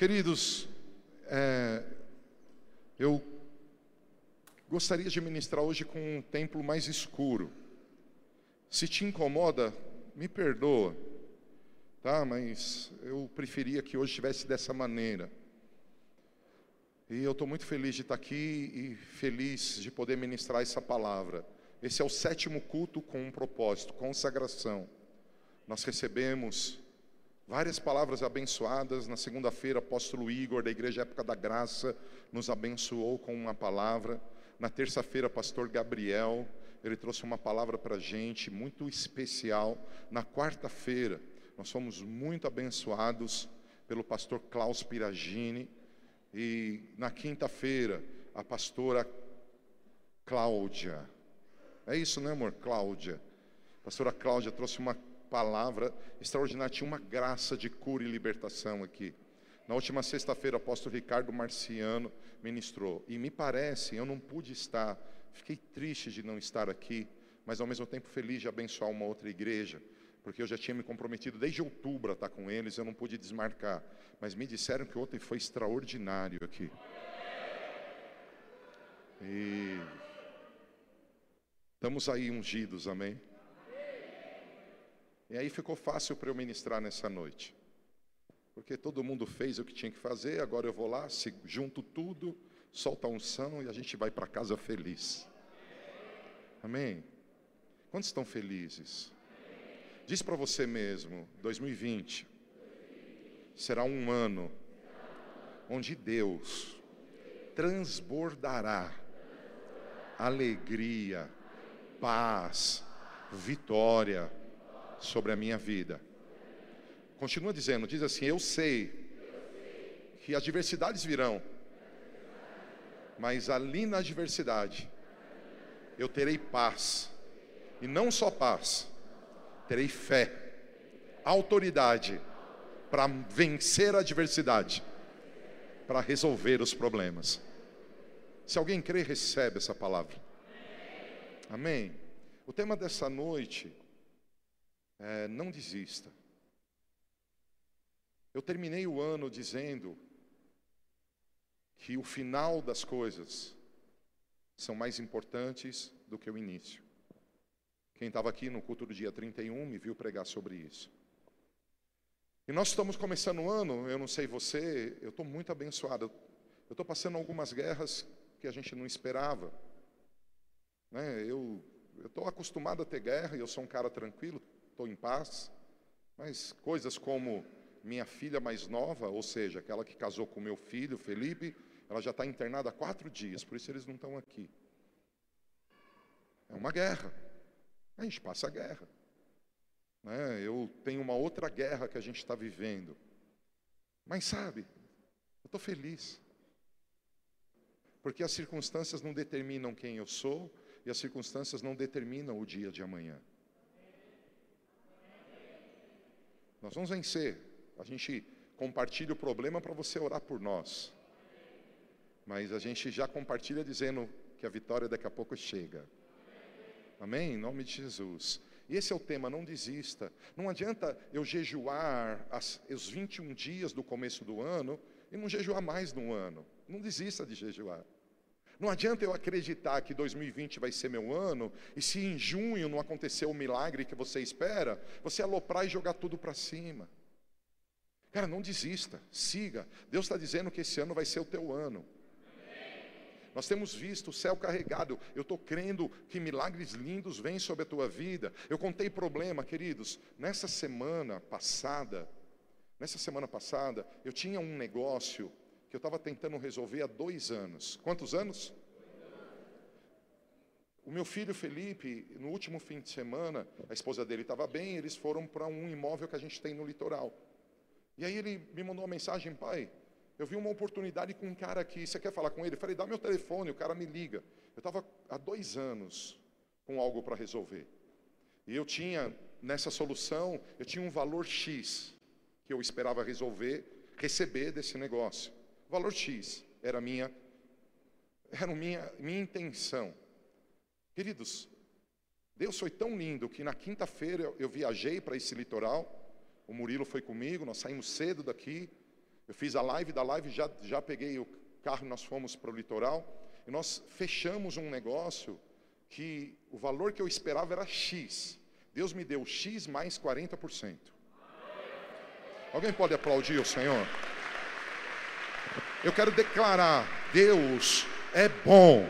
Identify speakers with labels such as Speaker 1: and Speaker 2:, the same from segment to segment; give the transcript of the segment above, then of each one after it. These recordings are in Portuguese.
Speaker 1: Queridos, é, eu gostaria de ministrar hoje com um templo mais escuro. Se te incomoda, me perdoa, tá? Mas eu preferia que hoje estivesse dessa maneira. E eu estou muito feliz de estar aqui e feliz de poder ministrar essa palavra. Esse é o sétimo culto com um propósito, consagração. Nós recebemos Várias palavras abençoadas. Na segunda-feira, apóstolo Igor, da Igreja Época da Graça, nos abençoou com uma palavra. Na terça-feira, pastor Gabriel, ele trouxe uma palavra para a gente muito especial. Na quarta-feira, nós fomos muito abençoados pelo pastor Klaus Piragini. E na quinta-feira, a pastora Cláudia. É isso, né, amor? Cláudia. A pastora Cláudia trouxe uma palavra extraordinária, tinha uma graça de cura e libertação aqui. Na última sexta-feira, o apóstolo Ricardo Marciano ministrou. E me parece, eu não pude estar, fiquei triste de não estar aqui, mas ao mesmo tempo feliz de abençoar uma outra igreja, porque eu já tinha me comprometido desde outubro a estar com eles, eu não pude desmarcar. Mas me disseram que ontem foi extraordinário aqui. E estamos aí ungidos, amém? E aí ficou fácil para eu ministrar nessa noite. Porque todo mundo fez o que tinha que fazer, agora eu vou lá, junto tudo, solta a unção e a gente vai para casa feliz. Amém? Quantos estão felizes? Diz para você mesmo, 2020 será um ano onde Deus transbordará alegria, paz, vitória, sobre a minha vida. Continua dizendo, diz assim: Eu sei que as adversidades virão, mas ali na adversidade eu terei paz, e não só paz, terei fé, autoridade para vencer a adversidade, para resolver os problemas. Se alguém crê, recebe essa palavra. Amém. O tema dessa noite é, não desista. Eu terminei o ano dizendo que o final das coisas são mais importantes do que o início. Quem estava aqui no culto do dia 31 me viu pregar sobre isso. E nós estamos começando o ano, eu não sei você, eu estou muito abençoado. Eu estou passando algumas guerras que a gente não esperava. Né? Eu estou acostumado a ter guerra e eu sou um cara tranquilo, estou em paz, mas coisas como minha filha mais nova, ou seja, aquela que casou com meu filho, Felipe, ela já está internada há quatro dias, por isso eles não estão aqui. É uma guerra. A gente passa a guerra. Né? Eu tenho uma outra guerra que a gente está vivendo. Mas sabe, eu estou feliz. Porque as circunstâncias não determinam quem eu sou e as circunstâncias não determinam o dia de amanhã. Nós vamos vencer. A gente compartilha o problema para você orar por nós. Mas a gente já compartilha dizendo que a vitória daqui a pouco chega. Amém? Em nome de Jesus. E esse é o tema, não desista. Não adianta eu jejuar as, os 21 dias do começo do ano e não jejuar mais no ano. Não desista de jejuar. Não adianta eu acreditar que 2020 vai ser meu ano, e se em junho não acontecer o milagre que você espera, você aloprar e jogar tudo para cima. Cara, não desista, siga. Deus está dizendo que esse ano vai ser o teu ano. Nós temos visto o céu carregado. Eu estou crendo que milagres lindos vêm sobre a tua vida. Eu contei problema, queridos. Nessa semana passada, nessa semana passada, eu tinha um negócio que eu estava tentando resolver há dois anos. Quantos anos? O meu filho Felipe, no último fim de semana, a esposa dele estava bem, eles foram para um imóvel que a gente tem no litoral. E aí ele me mandou uma mensagem, pai, eu vi uma oportunidade com um cara aqui, você quer falar com ele? Eu falei, dá meu telefone, o cara me liga. Eu estava há dois anos com algo para resolver. E eu tinha, nessa solução, eu tinha um valor X que eu esperava resolver, receber desse negócio valor X era minha, era minha, minha intenção. Queridos, Deus foi tão lindo que na quinta-feira eu, eu viajei para esse litoral, o Murilo foi comigo, nós saímos cedo daqui, Eu fiz a live, da live já, já peguei o carro, nós fomos para o litoral e nós fechamos um negócio que o valor que eu esperava era X. Deus me deu X mais 40%. Alguém pode aplaudir o Senhor? Eu quero declarar: Deus é bom.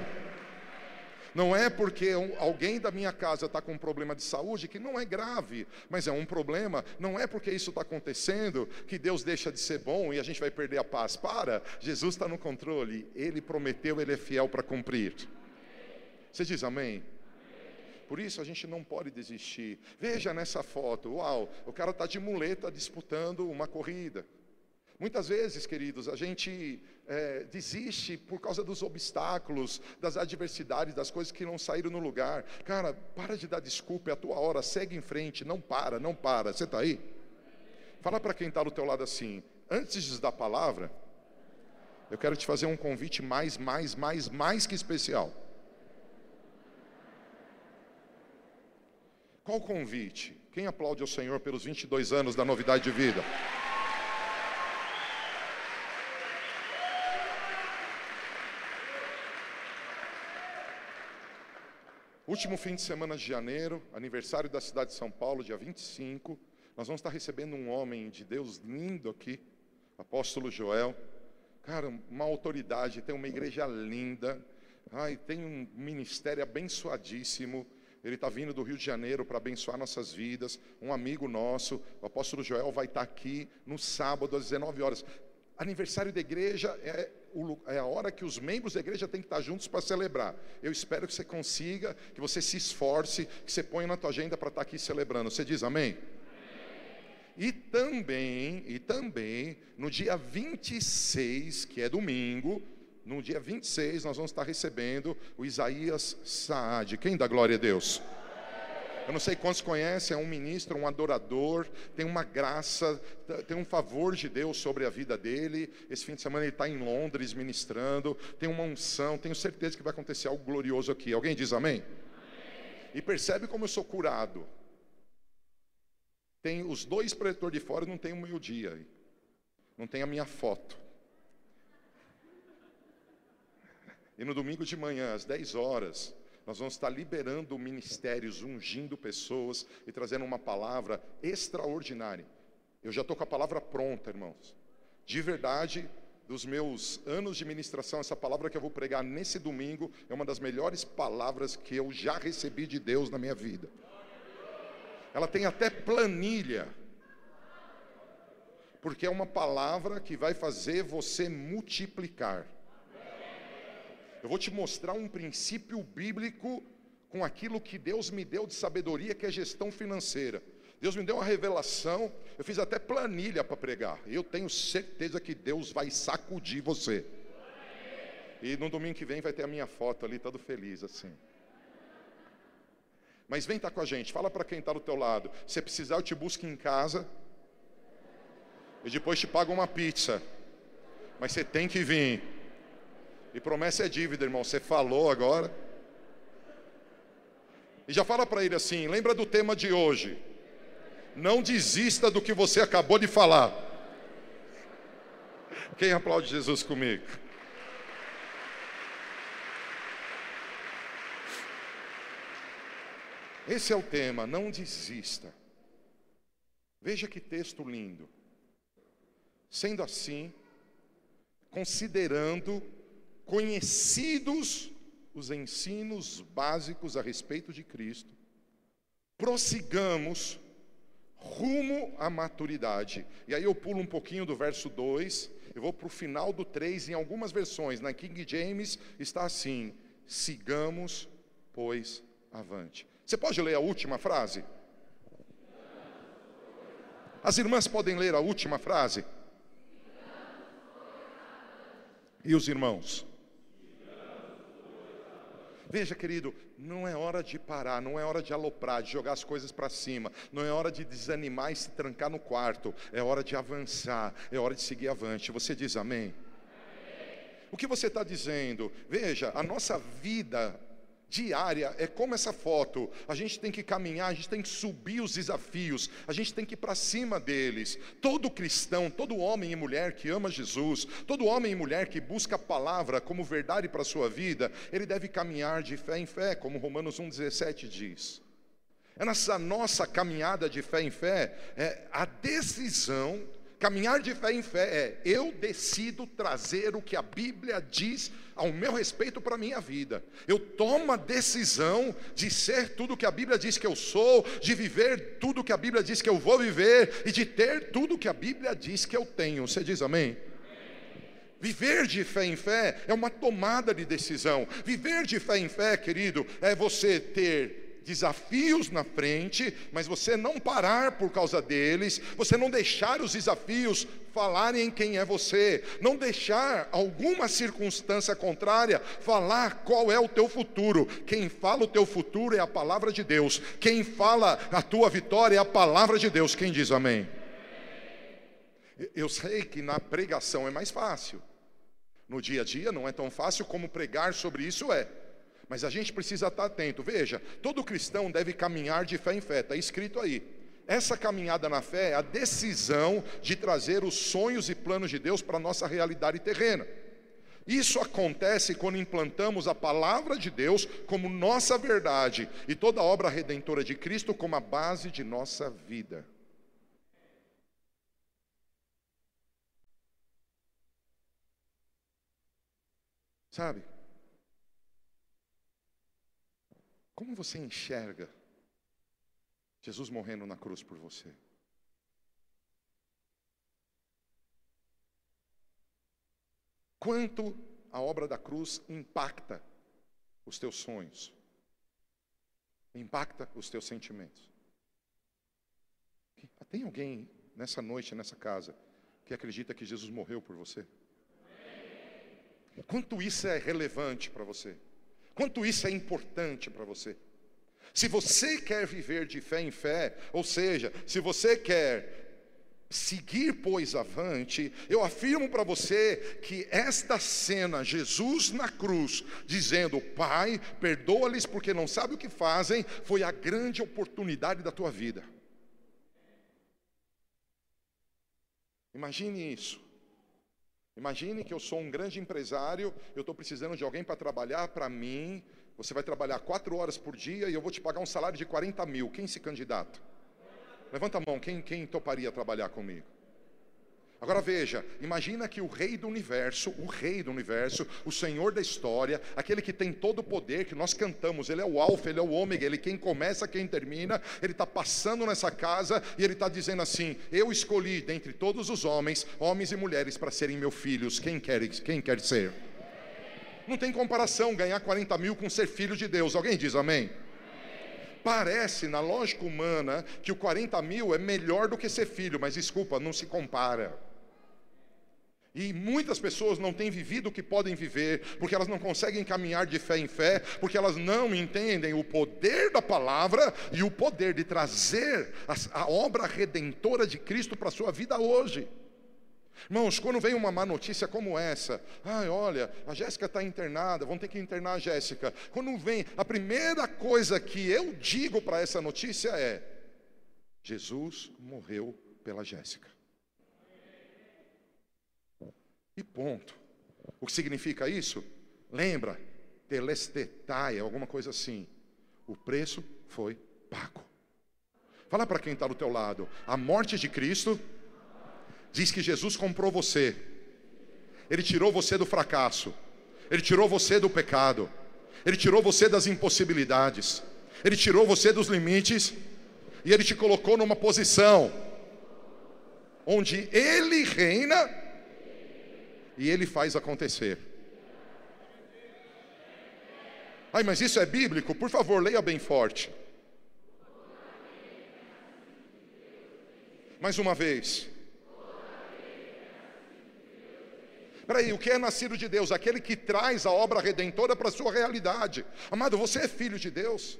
Speaker 1: Não é porque alguém da minha casa está com um problema de saúde, que não é grave, mas é um problema. Não é porque isso está acontecendo que Deus deixa de ser bom e a gente vai perder a paz. Para, Jesus está no controle. Ele prometeu, ele é fiel para cumprir. Você diz amém? Por isso a gente não pode desistir. Veja nessa foto, uau, o cara está de muleta disputando uma corrida. Muitas vezes, queridos, a gente é, desiste por causa dos obstáculos, das adversidades, das coisas que não saíram no lugar. Cara, para de dar desculpa, é a tua hora, segue em frente, não para, não para. Você está aí? Fala para quem está do teu lado assim, antes dar palavra, eu quero te fazer um convite mais, mais, mais, mais que especial. Qual convite? Quem aplaude ao Senhor pelos 22 anos da novidade de vida? Último fim de semana de janeiro, aniversário da cidade de São Paulo, dia 25, nós vamos estar recebendo um homem de Deus lindo aqui, apóstolo Joel. Cara, uma autoridade, tem uma igreja linda, ai, tem um ministério abençoadíssimo. Ele está vindo do Rio de Janeiro para abençoar nossas vidas. Um amigo nosso, o apóstolo Joel, vai estar aqui no sábado às 19 horas. Aniversário da igreja é é a hora que os membros da igreja têm que estar juntos para celebrar. Eu espero que você consiga, que você se esforce, que você ponha na tua agenda para estar aqui celebrando. Você diz amém? E também, e também, no dia 26, que é domingo, no dia 26 nós vamos estar recebendo o Isaías Saad. Quem dá glória a Deus? Eu não sei quantos conhecem, é um ministro, um adorador, tem uma graça, tem um favor de Deus sobre a vida dele. Esse fim de semana ele está em Londres ministrando, tem uma unção, tenho certeza que vai acontecer algo glorioso aqui. Alguém diz amém? amém. E percebe como eu sou curado. Tem os dois projetores de fora, não tem o meu dia, não tem a minha foto. E no domingo de manhã, às 10 horas, nós vamos estar liberando ministérios, ungindo pessoas e trazendo uma palavra extraordinária. Eu já estou com a palavra pronta, irmãos. De verdade, dos meus anos de ministração, essa palavra que eu vou pregar nesse domingo é uma das melhores palavras que eu já recebi de Deus na minha vida. Ela tem até planilha, porque é uma palavra que vai fazer você multiplicar. Eu vou te mostrar um princípio bíblico com aquilo que Deus me deu de sabedoria, que é gestão financeira. Deus me deu uma revelação, eu fiz até planilha para pregar. Eu tenho certeza que Deus vai sacudir você. E no domingo que vem vai ter a minha foto ali, todo feliz assim. Mas vem estar tá com a gente, fala para quem está do teu lado. Se precisar, eu te busco em casa. E depois te pago uma pizza. Mas você tem que vir. E promessa é dívida, irmão. Você falou agora. E já fala para ele assim: lembra do tema de hoje. Não desista do que você acabou de falar. Quem aplaude Jesus comigo? Esse é o tema, não desista. Veja que texto lindo. Sendo assim, considerando conhecidos os ensinos básicos a respeito de Cristo, prossigamos rumo à maturidade. E aí eu pulo um pouquinho do verso 2, eu vou para o final do 3, em algumas versões, na King James está assim: sigamos, pois, avante. Você pode ler a última frase? As irmãs podem ler a última frase? E os irmãos? Veja, querido, não é hora de parar, não é hora de aloprar, de jogar as coisas para cima, não é hora de desanimar e se trancar no quarto, é hora de avançar, é hora de seguir avante. Você diz amém? amém. O que você está dizendo? Veja, a nossa vida diária, é como essa foto. A gente tem que caminhar, a gente tem que subir os desafios, a gente tem que ir para cima deles. Todo cristão, todo homem e mulher que ama Jesus, todo homem e mulher que busca a palavra como verdade para a sua vida, ele deve caminhar de fé em fé, como Romanos 1,17 diz. É nessa nossa caminhada de fé em fé, é a decisão Caminhar de fé em fé é eu decido trazer o que a Bíblia diz ao meu respeito para a minha vida. Eu tomo a decisão de ser tudo que a Bíblia diz que eu sou, de viver tudo que a Bíblia diz que eu vou viver e de ter tudo que a Bíblia diz que eu tenho. Você diz amém? Viver de fé em fé é uma tomada de decisão. Viver de fé em fé, querido, é você ter desafios na frente, mas você não parar por causa deles, você não deixar os desafios falarem quem é você, não deixar alguma circunstância contrária falar qual é o teu futuro. Quem fala o teu futuro é a palavra de Deus, quem fala a tua vitória é a palavra de Deus. Quem diz amém? Eu sei que na pregação é mais fácil. No dia a dia não é tão fácil como pregar sobre isso é. Mas a gente precisa estar atento. Veja, todo cristão deve caminhar de fé em fé, está escrito aí. Essa caminhada na fé é a decisão de trazer os sonhos e planos de Deus para a nossa realidade terrena. Isso acontece quando implantamos a palavra de Deus como nossa verdade e toda a obra redentora de Cristo como a base de nossa vida. Sabe? Como você enxerga Jesus morrendo na cruz por você? Quanto a obra da cruz impacta os teus sonhos, impacta os teus sentimentos. Tem alguém nessa noite, nessa casa, que acredita que Jesus morreu por você? Quanto isso é relevante para você? Quanto isso é importante para você? Se você quer viver de fé em fé, ou seja, se você quer seguir, pois, avante, eu afirmo para você que esta cena, Jesus na cruz, dizendo: Pai, perdoa-lhes porque não sabem o que fazem, foi a grande oportunidade da tua vida. Imagine isso. Imagine que eu sou um grande empresário, eu estou precisando de alguém para trabalhar para mim. Você vai trabalhar quatro horas por dia e eu vou te pagar um salário de 40 mil. Quem se candidata? Levanta a mão, quem, quem toparia trabalhar comigo? Agora veja, imagina que o rei do universo, o rei do universo, o senhor da história, aquele que tem todo o poder, que nós cantamos, ele é o alfa, ele é o ômega, ele quem começa, quem termina, ele está passando nessa casa e ele está dizendo assim: Eu escolhi dentre todos os homens, homens e mulheres, para serem meus filhos, quem quer, quem quer ser? Não tem comparação ganhar 40 mil com ser filho de Deus. Alguém diz amém? Parece, na lógica humana, que o 40 mil é melhor do que ser filho, mas desculpa, não se compara. E muitas pessoas não têm vivido o que podem viver, porque elas não conseguem caminhar de fé em fé, porque elas não entendem o poder da palavra e o poder de trazer a, a obra redentora de Cristo para a sua vida hoje. Irmãos, quando vem uma má notícia como essa, ai, olha, a Jéssica está internada, vão ter que internar a Jéssica. Quando vem, a primeira coisa que eu digo para essa notícia é: Jesus morreu pela Jéssica. E ponto. O que significa isso? Lembra, telestetai, alguma coisa assim. O preço foi pago. Fala para quem está do teu lado. A morte de Cristo diz que Jesus comprou você. Ele tirou você do fracasso. Ele tirou você do pecado. Ele tirou você das impossibilidades. Ele tirou você dos limites. E ele te colocou numa posição onde ele reina e ele faz acontecer. Ai, mas isso é bíblico? Por favor, leia bem forte. Mais uma vez. Peraí, o que é nascido de Deus? Aquele que traz a obra redentora para a sua realidade. Amado, você é filho de Deus?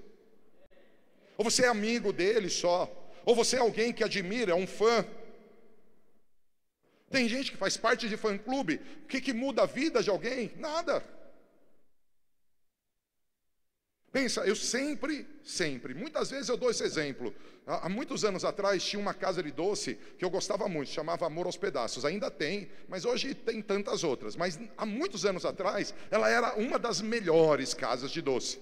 Speaker 1: Ou você é amigo dele só? Ou você é alguém que admira, é um fã? Tem gente que faz parte de fã-clube. O que, que muda a vida de alguém? Nada. Pensa, eu sempre, sempre, muitas vezes eu dou esse exemplo. Há, há muitos anos atrás tinha uma casa de doce que eu gostava muito, chamava Amor aos Pedaços. Ainda tem, mas hoje tem tantas outras. Mas há muitos anos atrás, ela era uma das melhores casas de doce.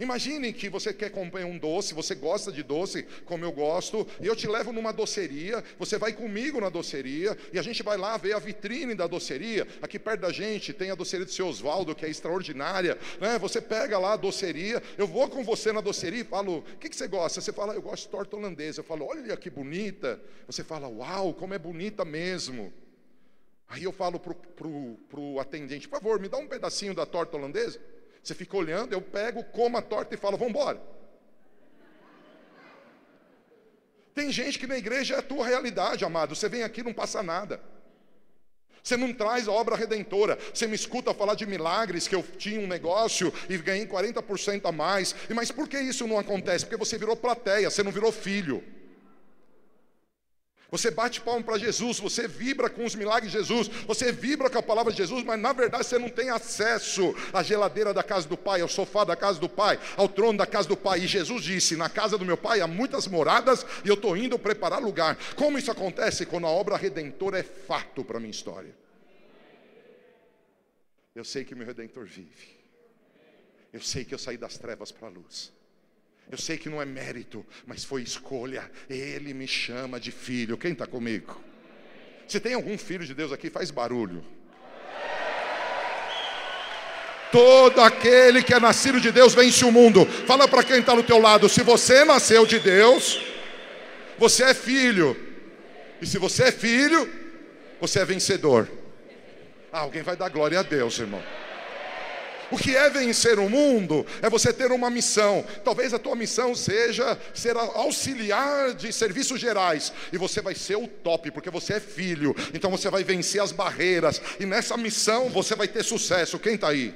Speaker 1: Imagine que você quer comprar um doce, você gosta de doce, como eu gosto, e eu te levo numa doceria, você vai comigo na doceria, e a gente vai lá ver a vitrine da doceria. Aqui perto da gente tem a doceria do seu Oswaldo, que é extraordinária. Né? Você pega lá a doceria, eu vou com você na doceria e falo: o que, que você gosta? Você fala, eu gosto de torta holandesa. Eu falo, olha que bonita. Você fala, uau, como é bonita mesmo. Aí eu falo para o atendente, por favor, me dá um pedacinho da torta holandesa. Você fica olhando, eu pego, como a torta e falo, vamos embora. Tem gente que na igreja é a tua realidade, amado. Você vem aqui não passa nada. Você não traz a obra redentora. Você me escuta falar de milagres, que eu tinha um negócio e ganhei 40% a mais. Mas por que isso não acontece? Porque você virou plateia, você não virou filho. Você bate palmo para Jesus, você vibra com os milagres de Jesus, você vibra com a palavra de Jesus, mas na verdade você não tem acesso à geladeira da casa do Pai, ao sofá da casa do Pai, ao trono da casa do Pai. E Jesus disse: Na casa do meu Pai há muitas moradas e eu estou indo preparar lugar. Como isso acontece quando a obra redentora é fato para a minha história? Eu sei que meu redentor vive. Eu sei que eu saí das trevas para a luz. Eu sei que não é mérito, mas foi escolha. Ele me chama de filho. Quem está comigo? Se tem algum filho de Deus aqui, faz barulho. Todo aquele que é nascido de Deus vence o mundo. Fala para quem está no teu lado: se você nasceu de Deus, você é filho. E se você é filho, você é vencedor. Ah, alguém vai dar glória a Deus, irmão. O que é vencer o mundo é você ter uma missão. Talvez a tua missão seja ser auxiliar de serviços gerais e você vai ser o top porque você é filho. Então você vai vencer as barreiras e nessa missão você vai ter sucesso. Quem está aí?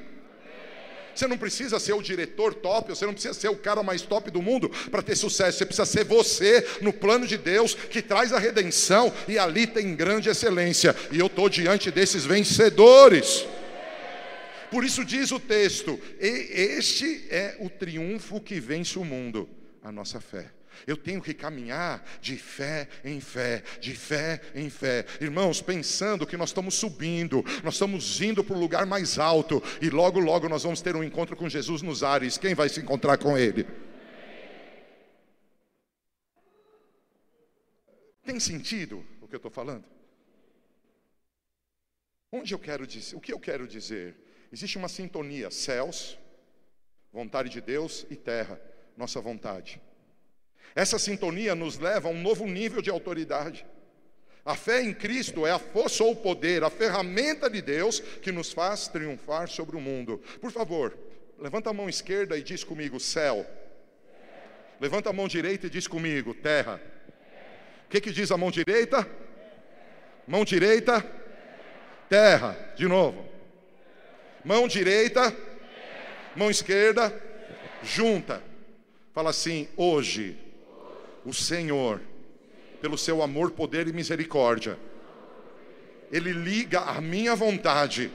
Speaker 1: Você não precisa ser o diretor top, você não precisa ser o cara mais top do mundo para ter sucesso. Você precisa ser você no plano de Deus que traz a redenção e ali tem grande excelência. E eu estou diante desses vencedores. Por isso diz o texto: este é o triunfo que vence o mundo, a nossa fé. Eu tenho que caminhar de fé em fé, de fé em fé. Irmãos, pensando que nós estamos subindo, nós estamos indo para o lugar mais alto e logo, logo nós vamos ter um encontro com Jesus nos ares. Quem vai se encontrar com Ele? Tem sentido o que eu estou falando? Onde eu quero dizer? O que eu quero dizer? Existe uma sintonia: céus, vontade de Deus, e terra, nossa vontade. Essa sintonia nos leva a um novo nível de autoridade. A fé em Cristo é a força ou o poder, a ferramenta de Deus que nos faz triunfar sobre o mundo. Por favor, levanta a mão esquerda e diz comigo: céu. Levanta a mão direita e diz comigo: terra. O que, que diz a mão direita? Mão direita, terra. De novo. Mão direita, mão esquerda, junta. Fala assim: hoje, o Senhor, pelo seu amor, poder e misericórdia, Ele liga a minha vontade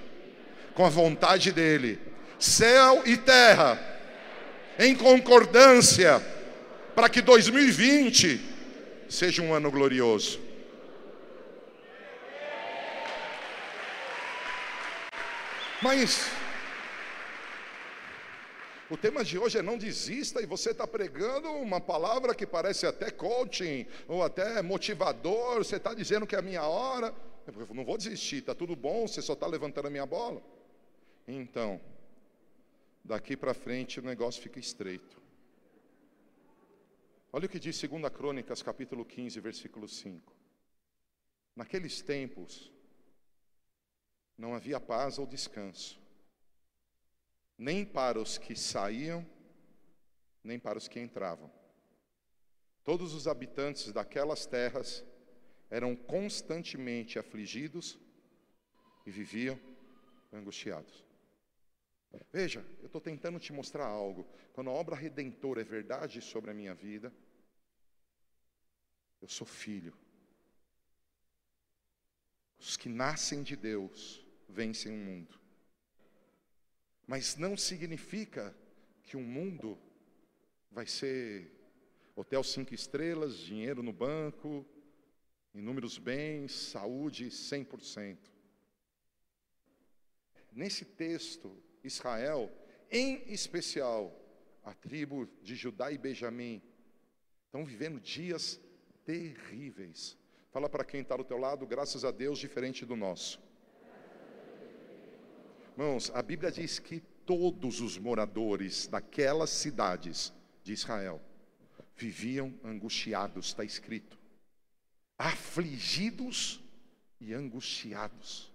Speaker 1: com a vontade dEle, céu e terra, em concordância, para que 2020 seja um ano glorioso. Mas o tema de hoje é não desista e você está pregando uma palavra que parece até coaching ou até motivador. Você está dizendo que é a minha hora. Eu não vou desistir, está tudo bom, você só está levantando a minha bola. Então, daqui para frente o negócio fica estreito. Olha o que diz 2 Crônicas, capítulo 15, versículo 5. Naqueles tempos, não havia paz ou descanso, nem para os que saíam, nem para os que entravam. Todos os habitantes daquelas terras eram constantemente afligidos e viviam angustiados. Veja, eu estou tentando te mostrar algo. Quando a obra redentora é verdade sobre a minha vida, eu sou filho. Os que nascem de Deus vencem o mundo. Mas não significa que o mundo vai ser hotel cinco estrelas, dinheiro no banco, inúmeros bens, saúde 100%. Nesse texto, Israel, em especial a tribo de Judá e Benjamim, estão vivendo dias terríveis. Fala para quem está do teu lado, graças a Deus, diferente do nosso. Irmãos, a Bíblia diz que todos os moradores daquelas cidades de Israel viviam angustiados, está escrito, afligidos e angustiados.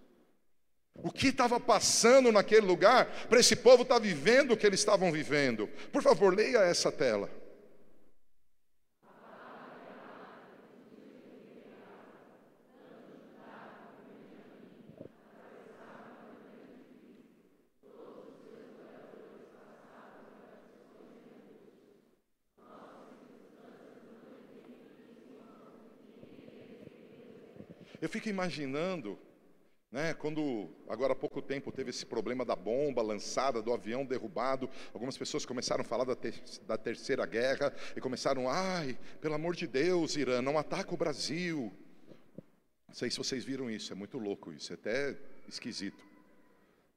Speaker 1: O que estava passando naquele lugar para esse povo estar tá vivendo o que eles estavam vivendo? Por favor, leia essa tela. Eu fico imaginando, né, quando agora há pouco tempo teve esse problema da bomba lançada, do avião derrubado, algumas pessoas começaram a falar da, ter, da terceira guerra e começaram, ai, pelo amor de Deus, Irã, não ataca o Brasil. Não sei se vocês viram isso, é muito louco isso, é até esquisito.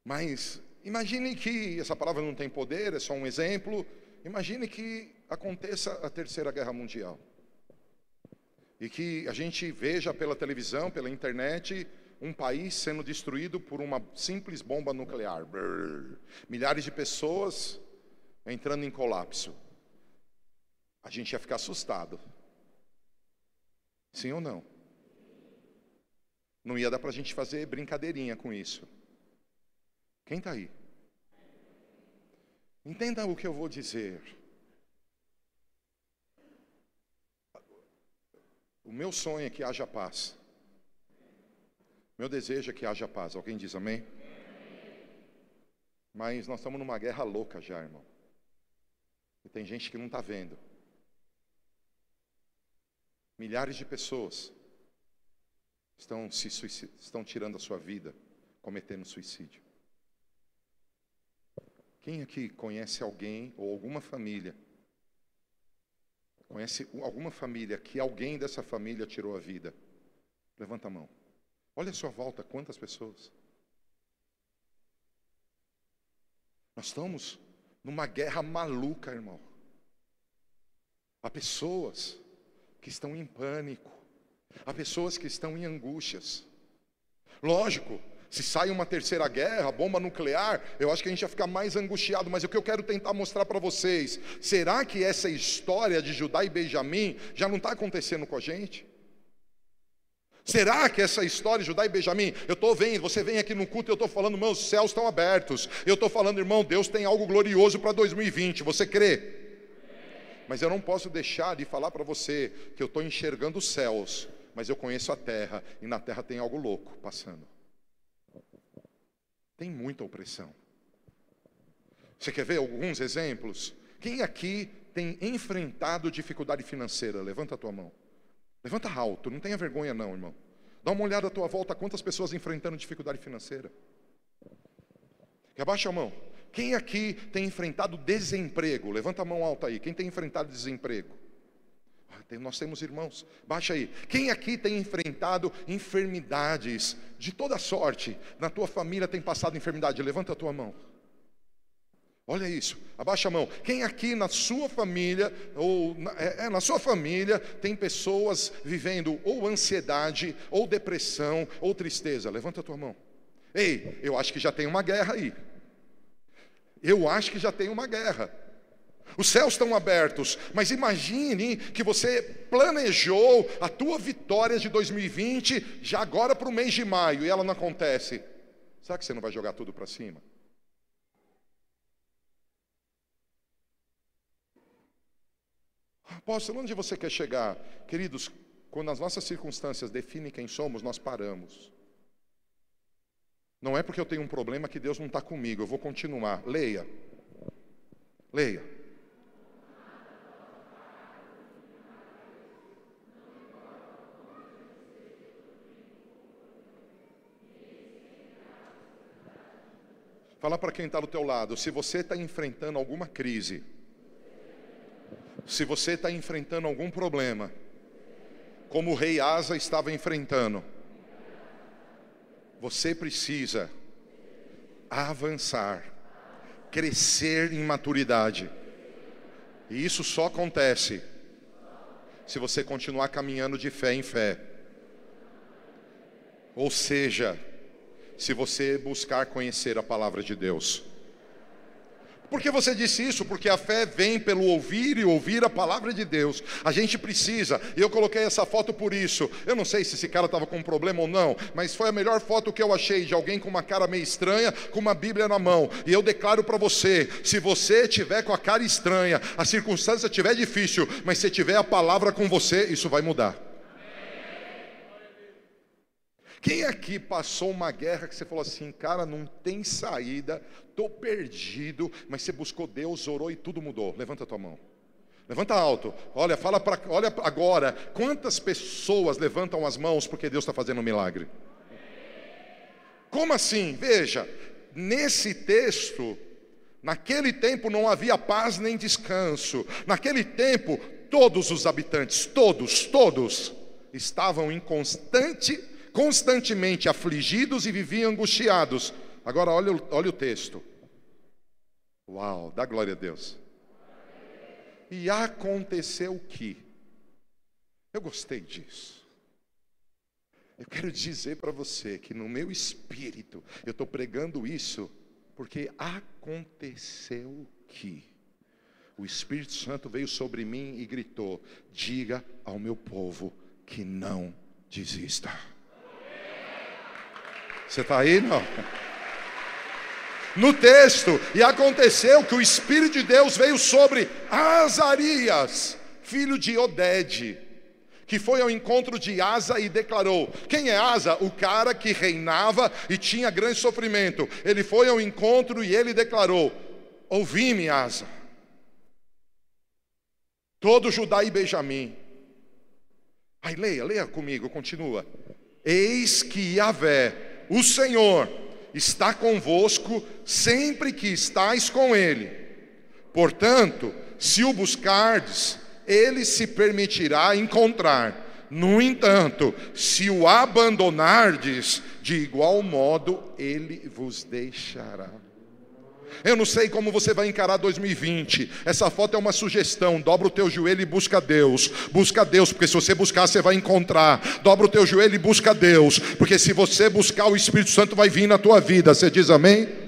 Speaker 1: Mas imagine que essa palavra não tem poder, é só um exemplo. Imagine que aconteça a terceira guerra mundial e que a gente veja pela televisão, pela internet, um país sendo destruído por uma simples bomba nuclear. Brrr. Milhares de pessoas entrando em colapso. A gente ia ficar assustado. Sim ou não? Não ia dar para a gente fazer brincadeirinha com isso. Quem está aí? Entenda o que eu vou dizer. O meu sonho é que haja paz. Meu desejo é que haja paz. Alguém diz amém? Mas nós estamos numa guerra louca já, irmão. E tem gente que não está vendo. Milhares de pessoas estão, se estão tirando a sua vida, cometendo suicídio. Quem aqui conhece alguém ou alguma família Conhece alguma família que alguém dessa família tirou a vida? Levanta a mão. Olha a sua volta, quantas pessoas. Nós estamos numa guerra maluca, irmão. Há pessoas que estão em pânico, há pessoas que estão em angústias. Lógico, se sai uma terceira guerra, bomba nuclear, eu acho que a gente ia ficar mais angustiado. Mas o que eu quero tentar mostrar para vocês, será que essa história de Judá e Benjamim já não está acontecendo com a gente? Será que essa história de Judá e Benjamim, eu estou vendo, você vem aqui no culto e eu estou falando, irmão, os céus estão abertos. Eu estou falando, irmão, Deus tem algo glorioso para 2020. Você crê? Mas eu não posso deixar de falar para você que eu estou enxergando os céus, mas eu conheço a terra, e na terra tem algo louco passando. Tem muita opressão. Você quer ver alguns exemplos? Quem aqui tem enfrentado dificuldade financeira? Levanta a tua mão. Levanta alto, não tenha vergonha não, irmão. Dá uma olhada à tua volta, quantas pessoas enfrentando dificuldade financeira. Abaixa a mão. Quem aqui tem enfrentado desemprego? Levanta a mão alta aí. Quem tem enfrentado desemprego? Nós temos irmãos, baixa aí. Quem aqui tem enfrentado enfermidades de toda sorte? Na tua família tem passado enfermidade? Levanta a tua mão. Olha isso, abaixa a mão. Quem aqui na sua família, ou na, é, é, na sua família, tem pessoas vivendo ou ansiedade, ou depressão, ou tristeza? Levanta a tua mão. Ei, eu acho que já tem uma guerra aí. Eu acho que já tem uma guerra. Os céus estão abertos, mas imagine que você planejou a tua vitória de 2020 já agora para o mês de maio e ela não acontece. Será que você não vai jogar tudo para cima? Apóstolo, onde você quer chegar? Queridos, quando as nossas circunstâncias definem quem somos, nós paramos. Não é porque eu tenho um problema que Deus não está comigo, eu vou continuar. Leia. Leia. Fala para quem está do teu lado, se você está enfrentando alguma crise, se você está enfrentando algum problema, como o rei Asa estava enfrentando, você precisa avançar, crescer em maturidade. E isso só acontece se você continuar caminhando de fé em fé. Ou seja, se você buscar conhecer a palavra de Deus. Por que você disse isso? Porque a fé vem pelo ouvir e ouvir a palavra de Deus. A gente precisa, e eu coloquei essa foto por isso. Eu não sei se esse cara estava com um problema ou não, mas foi a melhor foto que eu achei de alguém com uma cara meio estranha, com uma Bíblia na mão. E eu declaro para você: se você tiver com a cara estranha, a circunstância estiver difícil, mas se tiver a palavra com você, isso vai mudar. Quem aqui passou uma guerra que você falou assim, cara, não tem saída, estou perdido, mas você buscou Deus, orou e tudo mudou? Levanta a tua mão. Levanta alto. Olha, fala para, olha agora. Quantas pessoas levantam as mãos porque Deus está fazendo um milagre? Como assim? Veja, nesse texto, naquele tempo não havia paz nem descanso. Naquele tempo, todos os habitantes, todos, todos, estavam em constante constantemente afligidos e viviam angustiados. Agora olha, olha o texto. Uau, dá glória a Deus. E aconteceu que, eu gostei disso. Eu quero dizer para você que no meu espírito, eu estou pregando isso, porque aconteceu que o Espírito Santo veio sobre mim e gritou: diga ao meu povo que não desista. Você está aí? Não. No texto, e aconteceu que o Espírito de Deus veio sobre Azarias, filho de Odede, que foi ao encontro de Asa e declarou: Quem é Asa? O cara que reinava e tinha grande sofrimento. Ele foi ao encontro e ele declarou: Ouvi-me, Asa. Todo Judá e Benjamim. Aí leia, leia comigo, continua. Eis que Yahvé o Senhor está convosco sempre que estáis com Ele. Portanto, se o buscardes, Ele se permitirá encontrar. No entanto, se o abandonardes, de igual modo Ele vos deixará. Eu não sei como você vai encarar 2020. Essa foto é uma sugestão. Dobra o teu joelho e busca Deus. Busca Deus, porque se você buscar, você vai encontrar. Dobra o teu joelho e busca Deus, porque se você buscar, o Espírito Santo vai vir na tua vida. Você diz amém?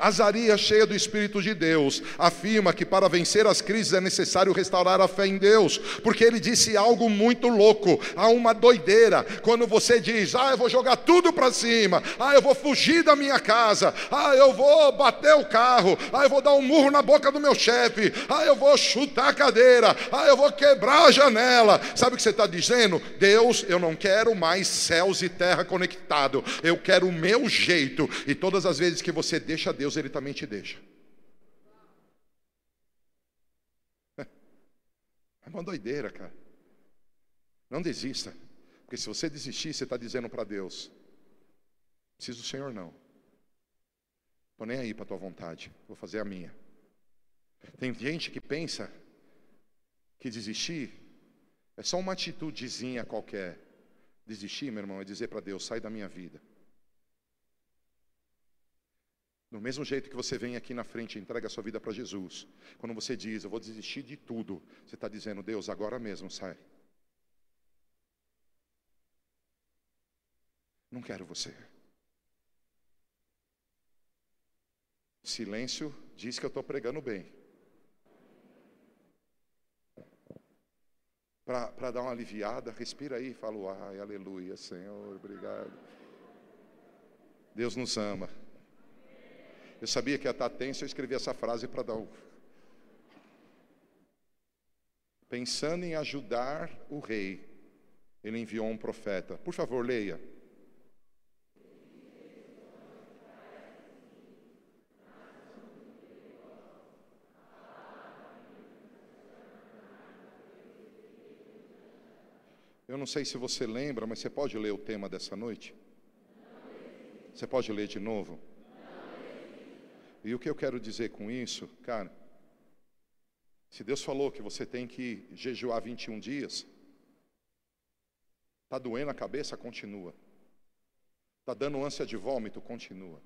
Speaker 1: Azarias, cheia do Espírito de Deus, afirma que para vencer as crises é necessário restaurar a fé em Deus, porque ele disse algo muito louco, há uma doideira, quando você diz, ah, eu vou jogar tudo para cima, ah, eu vou fugir da minha casa, ah, eu vou bater o carro, ah, eu vou dar um murro na boca do meu chefe, ah, eu vou chutar a cadeira, ah, eu vou quebrar a janela, sabe o que você está dizendo? Deus, eu não quero mais céus e terra conectado, eu quero o meu jeito, e todas as vezes que você deixa Deus Deus ele também te deixa. É uma doideira, cara. Não desista. Porque se você desistir, você está dizendo para Deus: preciso do Senhor não. Estou nem aí para a tua vontade, vou fazer a minha. Tem gente que pensa que desistir é só uma atitudezinha qualquer. Desistir, meu irmão, é dizer para Deus: sai da minha vida. Do mesmo jeito que você vem aqui na frente e entrega a sua vida para Jesus, quando você diz, eu vou desistir de tudo, você está dizendo, Deus, agora mesmo sai. Não quero você. Silêncio diz que eu estou pregando bem. Para dar uma aliviada, respira aí e fala, ai, aleluia, Senhor, obrigado. Deus nos ama. Eu sabia que ia estar tenso, eu escrevi essa frase para dar o. Pensando em ajudar o rei, ele enviou um profeta. Por favor, leia. Eu não sei se você lembra, mas você pode ler o tema dessa noite? Você pode ler de novo? E o que eu quero dizer com isso, cara, se Deus falou que você tem que jejuar 21 dias, está doendo a cabeça, continua. Está dando ânsia de vômito, continua.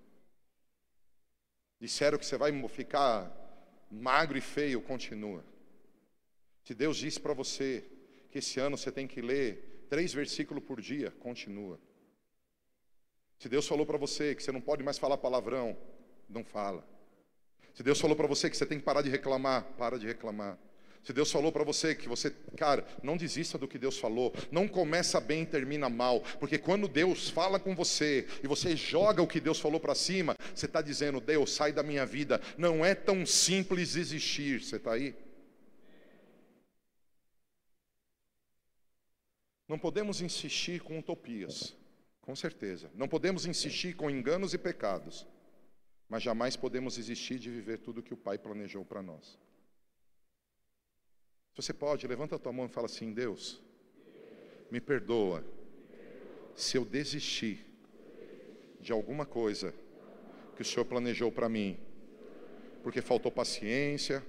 Speaker 1: Disseram que você vai ficar magro e feio, continua. Se Deus disse para você que esse ano você tem que ler três versículos por dia, continua. Se Deus falou para você que você não pode mais falar palavrão, não fala. Se Deus falou para você que você tem que parar de reclamar, para de reclamar. Se Deus falou para você que você, cara, não desista do que Deus falou, não começa bem e termina mal, porque quando Deus fala com você e você joga o que Deus falou para cima, você está dizendo, Deus, sai da minha vida. Não é tão simples existir, você está aí? Não podemos insistir com utopias, com certeza. Não podemos insistir com enganos e pecados, mas jamais podemos desistir de viver tudo que o Pai planejou para nós. Se você pode, levanta a tua mão e fala assim: Deus, me perdoa se eu desistir de alguma coisa que o Senhor planejou para mim, porque faltou paciência,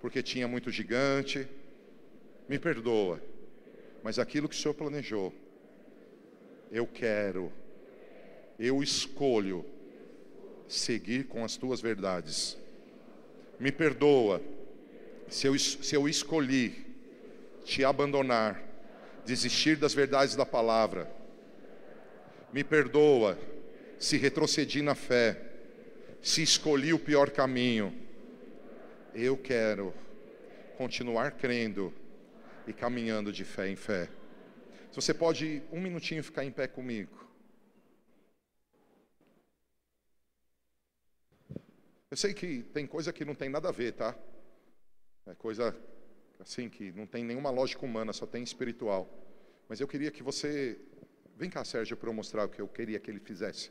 Speaker 1: porque tinha muito gigante. Me perdoa mas aquilo que o Senhor planejou, eu quero, eu escolho seguir com as tuas verdades. Me perdoa se eu, se eu escolhi te abandonar, desistir das verdades da palavra. Me perdoa se retrocedi na fé, se escolhi o pior caminho. Eu quero continuar crendo e caminhando de fé em fé. Se você pode, um minutinho, ficar em pé comigo. Eu sei que tem coisa que não tem nada a ver, tá? É coisa assim que não tem nenhuma lógica humana, só tem espiritual. Mas eu queria que você. Vem cá, Sérgio, para eu mostrar o que eu queria que ele fizesse.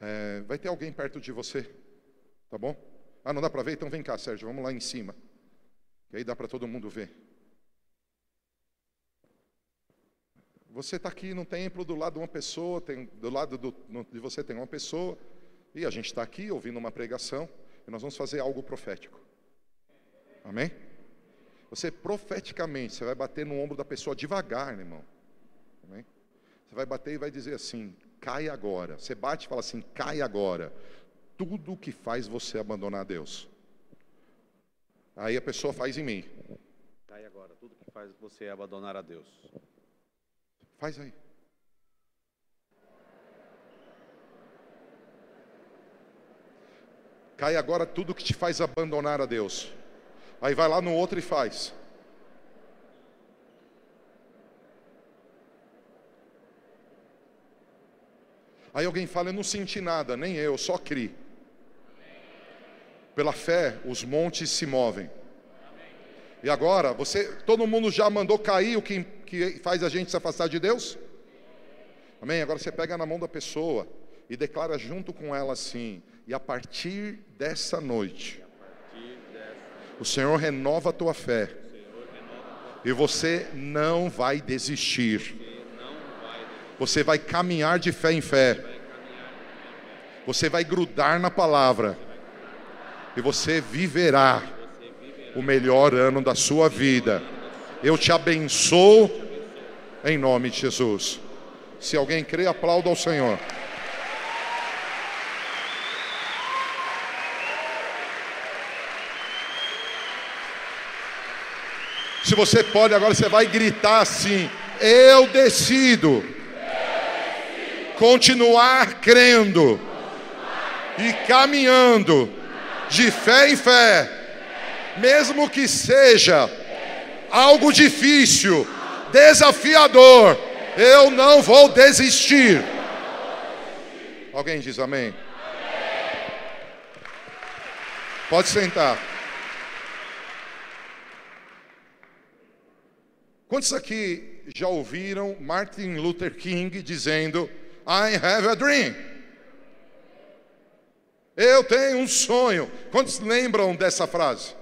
Speaker 1: É, vai ter alguém perto de você, tá bom? Ah, não dá para ver? Então vem cá, Sérgio, vamos lá em cima. Que aí dá para todo mundo ver. Você está aqui no templo, do lado de uma pessoa, tem, do lado do, de você tem uma pessoa, e a gente está aqui ouvindo uma pregação, e nós vamos fazer algo profético. Amém? Você profeticamente, você vai bater no ombro da pessoa devagar, meu irmão. Amém? Você vai bater e vai dizer assim: cai agora. Você bate e fala assim: cai agora. Tudo que faz você abandonar Deus. Aí a pessoa faz em mim.
Speaker 2: Cai agora. Tudo que faz você abandonar a Deus.
Speaker 1: Faz aí. Cai agora tudo que te faz abandonar a Deus. Aí vai lá no outro e faz. Aí alguém fala, eu não senti nada, nem eu, só crie. Pela fé, os montes se movem. E agora, você, todo mundo já mandou cair o que, que faz a gente se afastar de Deus? Amém? Agora você pega na mão da pessoa e declara junto com ela assim: e a partir dessa noite, o Senhor renova a tua fé, e você não vai desistir, você vai caminhar de fé em fé, você vai grudar na palavra, e você viverá o melhor ano da sua vida. Eu te abençoo em nome de Jesus. Se alguém crê, aplauda ao Senhor. Se você pode, agora você vai gritar assim: Eu decido continuar crendo e caminhando de fé em fé mesmo que seja algo difícil, desafiador, eu não vou desistir. Alguém diz amém? Pode sentar. Quantos aqui já ouviram Martin Luther King dizendo: I have a dream? Eu tenho um sonho. Quantos lembram dessa frase?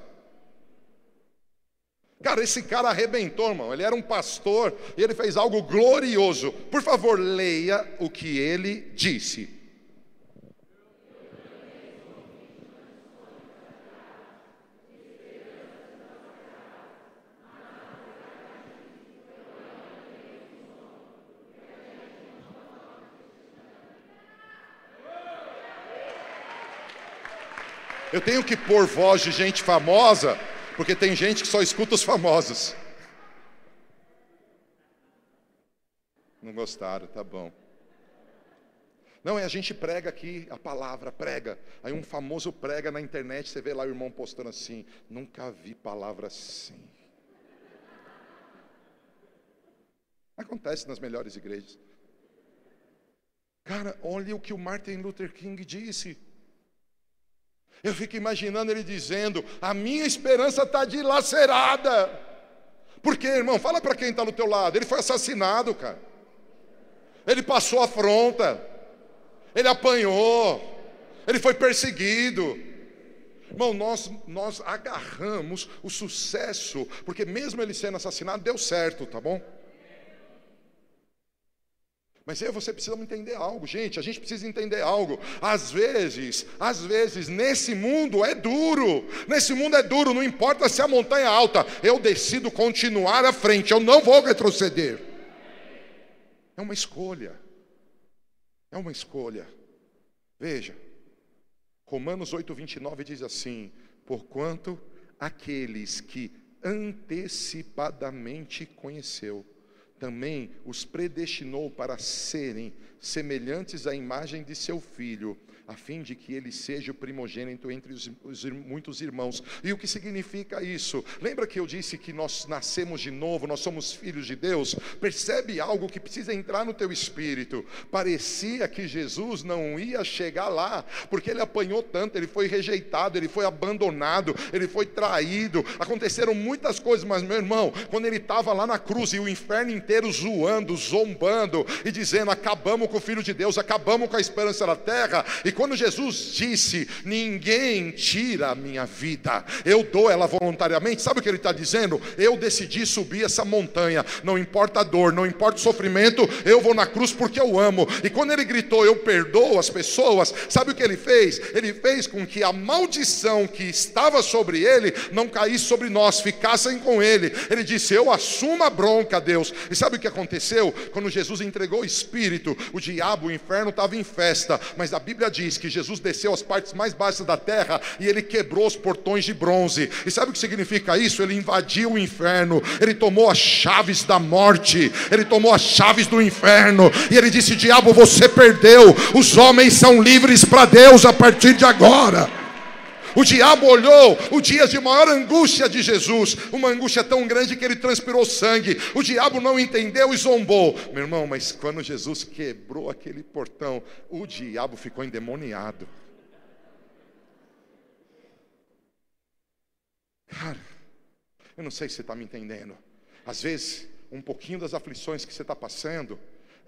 Speaker 1: Cara, esse cara arrebentou, irmão. Ele era um pastor e ele fez algo glorioso. Por favor, leia o que ele disse. Eu tenho que pôr voz de gente famosa, porque tem gente que só escuta os famosos. Não gostaram, tá bom. Não, é a gente prega aqui a palavra, prega. Aí um famoso prega na internet, você vê lá o irmão postando assim: nunca vi palavra assim. Acontece nas melhores igrejas. Cara, olha o que o Martin Luther King disse. Eu fico imaginando ele dizendo: a minha esperança está dilacerada. Por quê, irmão? Fala para quem está no teu lado. Ele foi assassinado, cara. Ele passou afronta. Ele apanhou. Ele foi perseguido. Irmão, nós, nós agarramos o sucesso, porque mesmo ele sendo assassinado, deu certo, tá bom? Mas eu você precisa entender algo, gente. A gente precisa entender algo. Às vezes, às vezes, nesse mundo é duro. Nesse mundo é duro, não importa se a montanha é alta. Eu decido continuar à frente, eu não vou retroceder. É uma escolha. É uma escolha. Veja, Romanos 8, 29 diz assim: Porquanto aqueles que antecipadamente conheceu, também os predestinou para serem semelhantes à imagem de seu filho, a fim de que ele seja o primogênito entre os, os, muitos irmãos. E o que significa isso? Lembra que eu disse que nós nascemos de novo, nós somos filhos de Deus? Percebe algo que precisa entrar no teu espírito. Parecia que Jesus não ia chegar lá, porque ele apanhou tanto, ele foi rejeitado, ele foi abandonado, ele foi traído. Aconteceram muitas coisas, mas meu irmão, quando ele estava lá na cruz e o inferno inteiro zoando, zombando e dizendo: acabamos com o filho de Deus, acabamos com a esperança da terra, e quando Jesus disse: Ninguém tira a minha vida, eu dou ela voluntariamente, sabe o que ele está dizendo? Eu decidi subir essa montanha, não importa a dor, não importa o sofrimento, eu vou na cruz porque eu amo. E quando ele gritou: Eu perdoo as pessoas, sabe o que ele fez? Ele fez com que a maldição que estava sobre ele não caísse sobre nós, ficassem com ele. Ele disse: Eu assumo a bronca, Deus. E sabe o que aconteceu? Quando Jesus entregou o Espírito, o diabo, o inferno estava em festa, mas a Bíblia diz que Jesus desceu às partes mais baixas da terra e ele quebrou os portões de bronze. E sabe o que significa isso? Ele invadiu o inferno, ele tomou as chaves da morte, ele tomou as chaves do inferno e ele disse: Diabo, você perdeu, os homens são livres para Deus a partir de agora. O diabo olhou o dia de maior angústia de Jesus, uma angústia tão grande que ele transpirou sangue. O diabo não entendeu e zombou. Meu irmão, mas quando Jesus quebrou aquele portão, o diabo ficou endemoniado. Cara, eu não sei se você está me entendendo. Às vezes, um pouquinho das aflições que você está passando,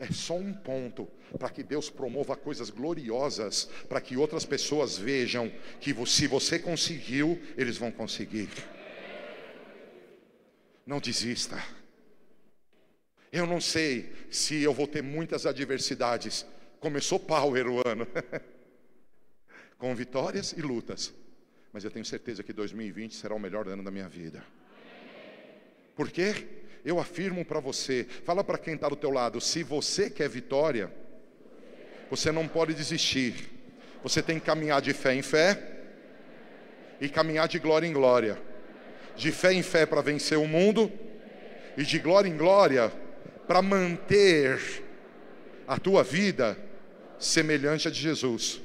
Speaker 1: é só um ponto para que Deus promova coisas gloriosas, para que outras pessoas vejam que se você conseguiu, eles vão conseguir. Não desista. Eu não sei se eu vou ter muitas adversidades. Começou power o ano, com vitórias e lutas. Mas eu tenho certeza que 2020 será o melhor ano da minha vida. Por quê? Eu afirmo para você, fala para quem está do teu lado, se você quer vitória, você não pode desistir. Você tem que caminhar de fé em fé e caminhar de glória em glória. De fé em fé para vencer o mundo e de glória em glória para manter a tua vida semelhante a de Jesus.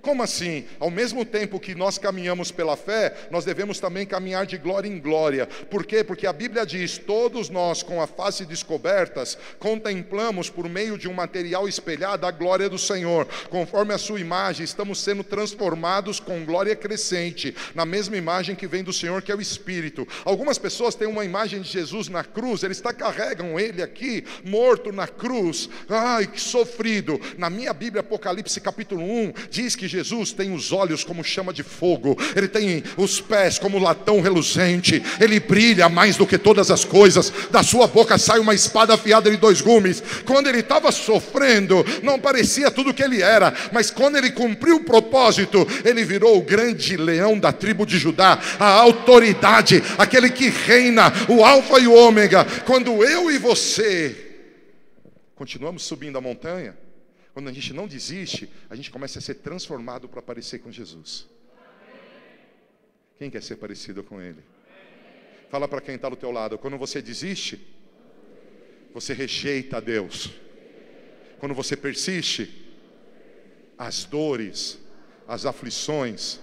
Speaker 1: Como assim? Ao mesmo tempo que nós caminhamos pela fé, nós devemos também caminhar de glória em glória. Por quê? Porque a Bíblia diz: todos nós, com a face descobertas, contemplamos por meio de um material espelhado a glória do Senhor. Conforme a sua imagem, estamos sendo transformados com glória crescente, na mesma imagem que vem do Senhor, que é o Espírito. Algumas pessoas têm uma imagem de Jesus na cruz, eles carregam ele aqui, morto na cruz. Ai, que sofrido. Na minha Bíblia, Apocalipse capítulo 1, diz que Jesus tem os olhos como chama de fogo, ele tem os pés como latão reluzente, ele brilha mais do que todas as coisas, da sua boca sai uma espada afiada de dois gumes. Quando ele estava sofrendo, não parecia tudo que ele era, mas quando ele cumpriu o propósito, ele virou o grande leão da tribo de Judá, a autoridade, aquele que reina, o Alfa e o Ômega. Quando eu e você continuamos subindo a montanha, quando a gente não desiste, a gente começa a ser transformado para parecer com Jesus. Quem quer ser parecido com Ele? Fala para quem está do teu lado. Quando você desiste, você rejeita a Deus. Quando você persiste, as dores, as aflições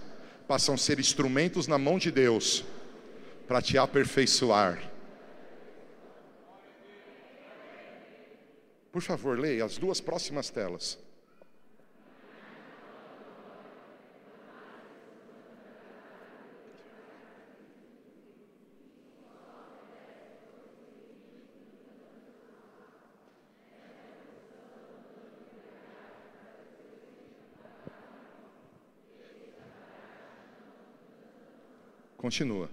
Speaker 1: passam a ser instrumentos na mão de Deus para te aperfeiçoar. Por favor, leia as duas próximas telas. Continua.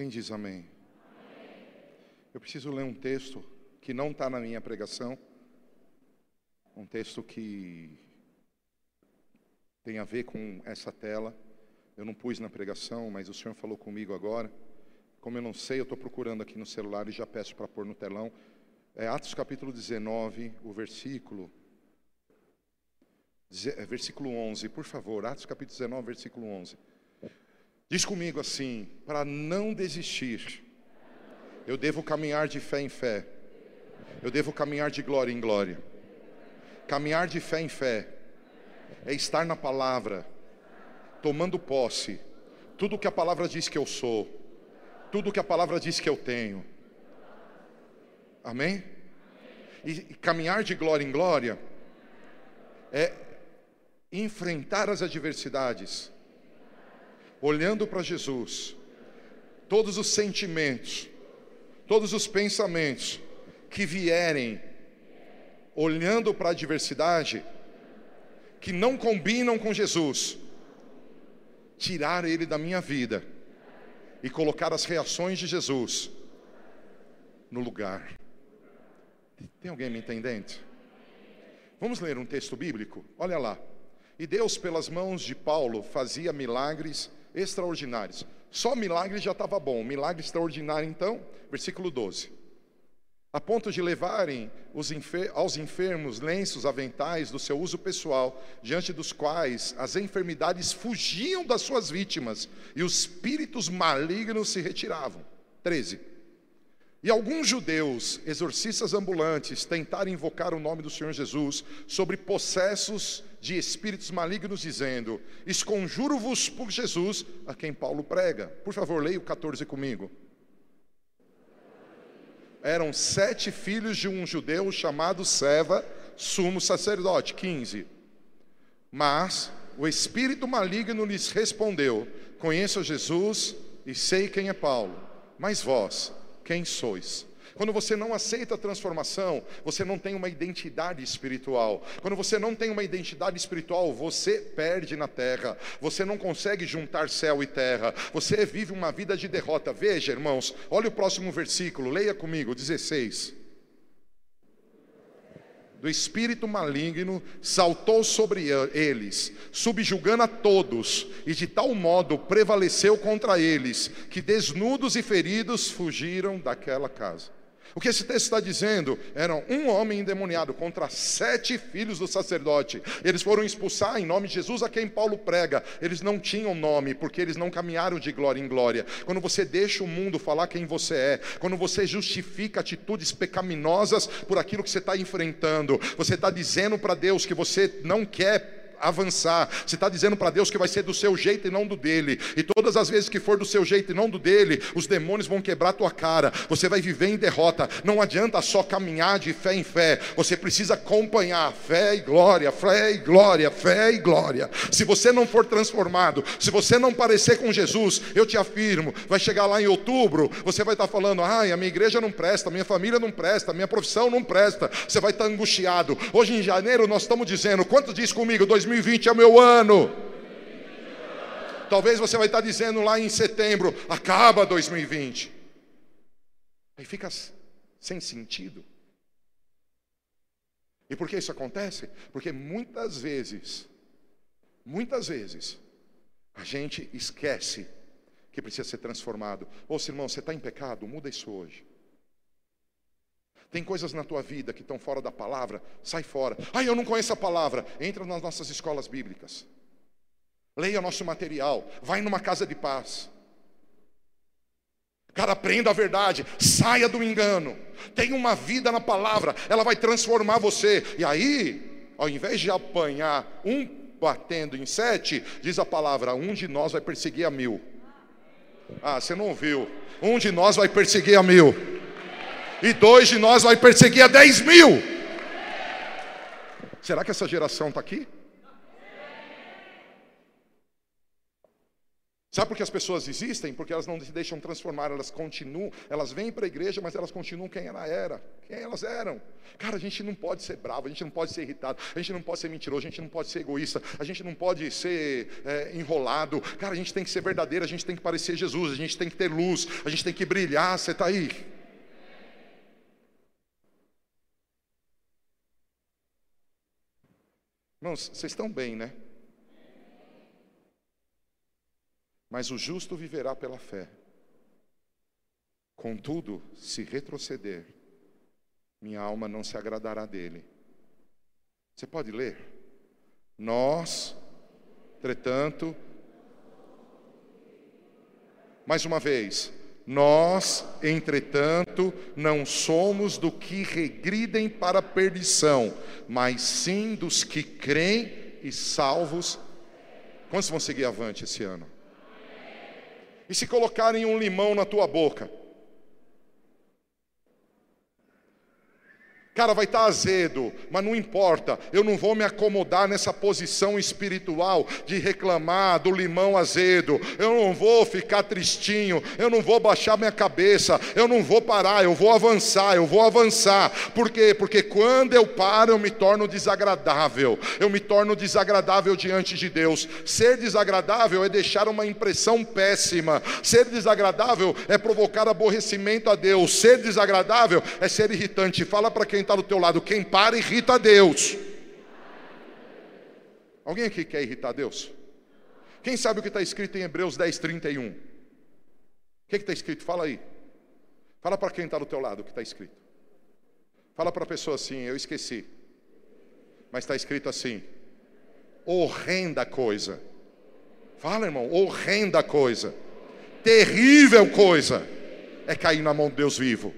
Speaker 1: Quem diz amém? Eu preciso ler um texto que não está na minha pregação, um texto que tem a ver com essa tela. Eu não pus na pregação, mas o Senhor falou comigo agora. Como eu não sei, eu estou procurando aqui no celular e já peço para pôr no telão. É Atos capítulo 19, o versículo. É, versículo 11, por favor. Atos capítulo 19, versículo 11. Diz comigo assim: para não desistir, eu devo caminhar de fé em fé, eu devo caminhar de glória em glória. Caminhar de fé em fé é estar na palavra, tomando posse, tudo que a palavra diz que eu sou, tudo que a palavra diz que eu tenho. Amém? E, caminhar de glória em glória é enfrentar as adversidades, olhando para Jesus, todos os sentimentos, todos os pensamentos que vierem, olhando para a adversidade, que não combinam com Jesus, tirar ele da minha vida e colocar as reações de Jesus no lugar. Tem alguém me entendendo? Vamos ler um texto bíblico? Olha lá. E Deus, pelas mãos de Paulo, fazia milagres extraordinários. Só milagre já estava bom. Milagre extraordinário, então, versículo 12 a ponto de levarem enfer aos enfermos lenços, aventais do seu uso pessoal, diante dos quais as enfermidades fugiam das suas vítimas e os espíritos malignos se retiravam. 13. E alguns judeus, exorcistas ambulantes, tentaram invocar o nome do Senhor Jesus sobre possessos de espíritos malignos, dizendo: Esconjuro-vos por Jesus, a quem Paulo prega. Por favor, leia o 14 comigo eram sete filhos de um judeu chamado Seva, sumo sacerdote. 15. Mas o espírito maligno lhes respondeu: Conheço Jesus e sei quem é Paulo, mas vós, quem sois? Quando você não aceita a transformação, você não tem uma identidade espiritual. Quando você não tem uma identidade espiritual, você perde na terra. Você não consegue juntar céu e terra. Você vive uma vida de derrota. Veja, irmãos, olha o próximo versículo, leia comigo, 16 do espírito maligno saltou sobre eles, subjugando a todos, e de tal modo prevaleceu contra eles, que desnudos e feridos fugiram daquela casa. O que esse texto está dizendo era um homem endemoniado contra sete filhos do sacerdote. Eles foram expulsar em nome de Jesus a quem Paulo prega. Eles não tinham nome, porque eles não caminharam de glória em glória. Quando você deixa o mundo falar quem você é, quando você justifica atitudes pecaminosas por aquilo que você está enfrentando, você está dizendo para Deus que você não quer avançar. Você está dizendo para Deus que vai ser do seu jeito e não do dele. E todas as vezes que for do seu jeito e não do dele, os demônios vão quebrar tua cara. Você vai viver em derrota. Não adianta só caminhar de fé em fé. Você precisa acompanhar fé e glória, fé e glória, fé e glória. Se você não for transformado, se você não parecer com Jesus, eu te afirmo, vai chegar lá em outubro, você vai estar tá falando: "Ai, a minha igreja não presta, minha família não presta, minha profissão não presta". Você vai estar tá angustiado. Hoje em janeiro nós estamos dizendo, quanto diz comigo? 2000 2020 é o meu ano. Talvez você vai estar dizendo lá em setembro, acaba 2020. Aí fica sem sentido. E por que isso acontece? Porque muitas vezes, muitas vezes, a gente esquece que precisa ser transformado. Ô, irmão, você está em pecado? Muda isso hoje. Tem coisas na tua vida que estão fora da palavra, sai fora. Ah, eu não conheço a palavra. Entra nas nossas escolas bíblicas. Leia nosso material. Vai numa casa de paz. Cara, aprenda a verdade, saia do engano. Tenha uma vida na palavra, ela vai transformar você. E aí, ao invés de apanhar um batendo em sete, diz a palavra: um de nós vai perseguir a mil. Ah, você não ouviu? Um de nós vai perseguir a mil, e dois de nós vai perseguir a dez mil. Será que essa geração está aqui? Sabe por que as pessoas existem? Porque elas não se deixam transformar, elas continuam, elas vêm para a igreja, mas elas continuam quem ela era, quem elas eram. Cara, a gente não pode ser bravo, a gente não pode ser irritado, a gente não pode ser mentiroso, a gente não pode ser egoísta, a gente não pode ser é, enrolado. Cara, a gente tem que ser verdadeiro, a gente tem que parecer Jesus, a gente tem que ter luz, a gente tem que brilhar. Você está aí? Irmãos, vocês estão bem, né? Mas o justo viverá pela fé. Contudo, se retroceder, minha alma não se agradará dele. Você pode ler? Nós, entretanto, mais uma vez, nós, entretanto, não somos do que regridem para a perdição, mas sim dos que creem e salvos. Quantos vão seguir avante esse ano? E se colocarem um limão na tua boca? Cara, vai estar tá azedo, mas não importa, eu não vou me acomodar nessa posição espiritual de reclamar do limão azedo, eu não vou ficar tristinho, eu não vou baixar minha cabeça, eu não vou parar, eu vou avançar, eu vou avançar, por quê? Porque quando eu paro, eu me torno desagradável, eu me torno desagradável diante de Deus. Ser desagradável é deixar uma impressão péssima, ser desagradável é provocar aborrecimento a Deus, ser desagradável é ser irritante. Fala para quem quem está do teu lado, quem para irrita a Deus. Alguém aqui quer irritar Deus? Quem sabe o que está escrito em Hebreus 10, 31? O que está escrito? Fala aí. Fala para quem está do teu lado o que está escrito. Fala para a pessoa assim, eu esqueci. Mas está escrito assim: horrenda coisa. Fala, irmão, horrenda coisa. Terrível coisa é cair na mão de Deus vivo.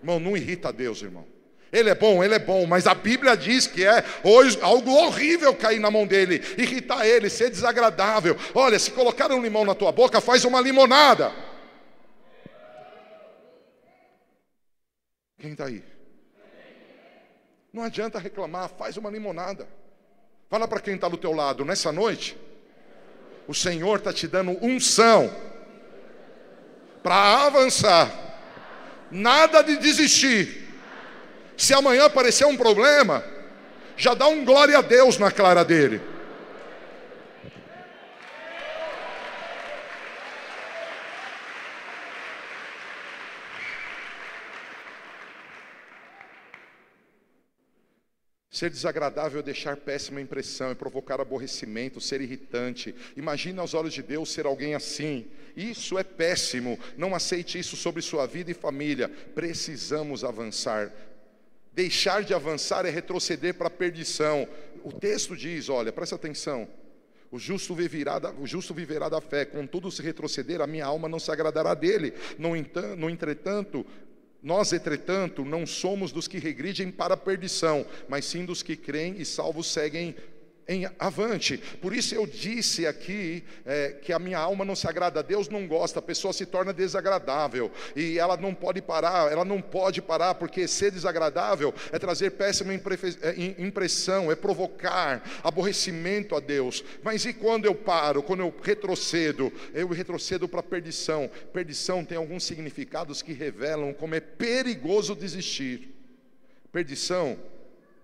Speaker 1: Irmão, não irrita Deus, irmão. Ele é bom, ele é bom, mas a Bíblia diz que é hoje algo horrível cair na mão dele, irritar ele, ser desagradável. Olha, se colocar um limão na tua boca, faz uma limonada. Quem está aí? Não adianta reclamar, faz uma limonada. Fala para quem está do teu lado, nessa noite, o Senhor está te dando unção para avançar, nada de desistir se amanhã aparecer um problema, já dá um glória a Deus na clara dele. Ser desagradável é deixar péssima impressão, é provocar aborrecimento, ser irritante. Imagine aos olhos de Deus ser alguém assim. Isso é péssimo. Não aceite isso sobre sua vida e família. Precisamos avançar. Deixar de avançar é retroceder para a perdição. O texto diz: olha, presta atenção. O justo, viverá da, o justo viverá da fé, contudo, se retroceder, a minha alma não se agradará dele. No, entanto, no entretanto, nós, entretanto, não somos dos que regridem para a perdição, mas sim dos que creem e salvos seguem em avante. Por isso eu disse aqui é, que a minha alma não se agrada, Deus não gosta, a pessoa se torna desagradável e ela não pode parar, ela não pode parar, porque ser desagradável é trazer péssima é, impressão, é provocar aborrecimento a Deus. Mas e quando eu paro, quando eu retrocedo? Eu retrocedo para a perdição. Perdição tem alguns significados que revelam como é perigoso desistir. Perdição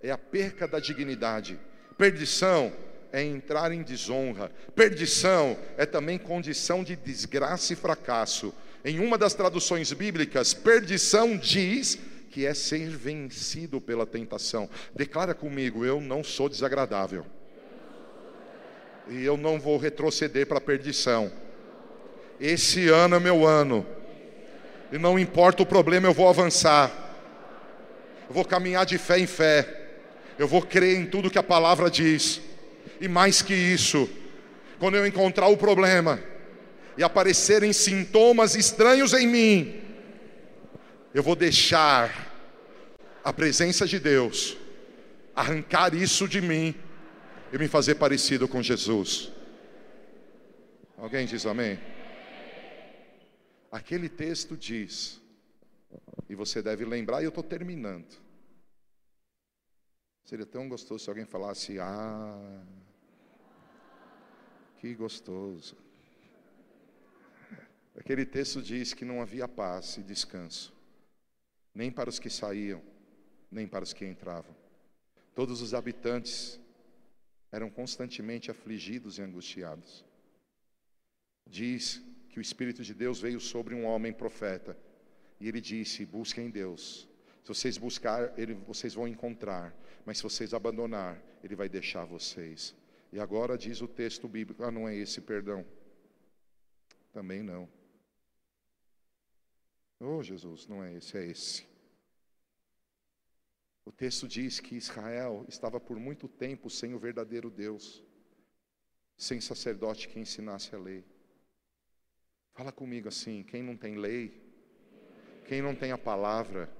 Speaker 1: é a perca da dignidade Perdição é entrar em desonra. Perdição é também condição de desgraça e fracasso. Em uma das traduções bíblicas, perdição diz que é ser vencido pela tentação. Declara comigo: eu não sou desagradável. E eu não vou retroceder para a perdição. Esse ano é meu ano. E não importa o problema, eu vou avançar. Eu vou caminhar de fé em fé. Eu vou crer em tudo que a palavra diz. E mais que isso, quando eu encontrar o problema e aparecerem sintomas estranhos em mim, eu vou deixar a presença de Deus arrancar isso de mim e me fazer parecido com Jesus. Alguém diz amém? Aquele texto diz, e você deve lembrar, e eu estou terminando. Seria tão gostoso se alguém falasse: Ah, que gostoso. Aquele texto diz que não havia paz e descanso, nem para os que saíam, nem para os que entravam. Todos os habitantes eram constantemente afligidos e angustiados. Diz que o Espírito de Deus veio sobre um homem profeta, e ele disse: Busquem Deus. Se vocês buscar, ele, vocês vão encontrar, mas se vocês abandonar, ele vai deixar vocês. E agora diz o texto bíblico: Ah, não é esse, perdão. Também não. Oh, Jesus, não é esse, é esse. O texto diz que Israel estava por muito tempo sem o verdadeiro Deus, sem sacerdote que ensinasse a lei. Fala comigo assim: quem não tem lei, quem não tem a palavra,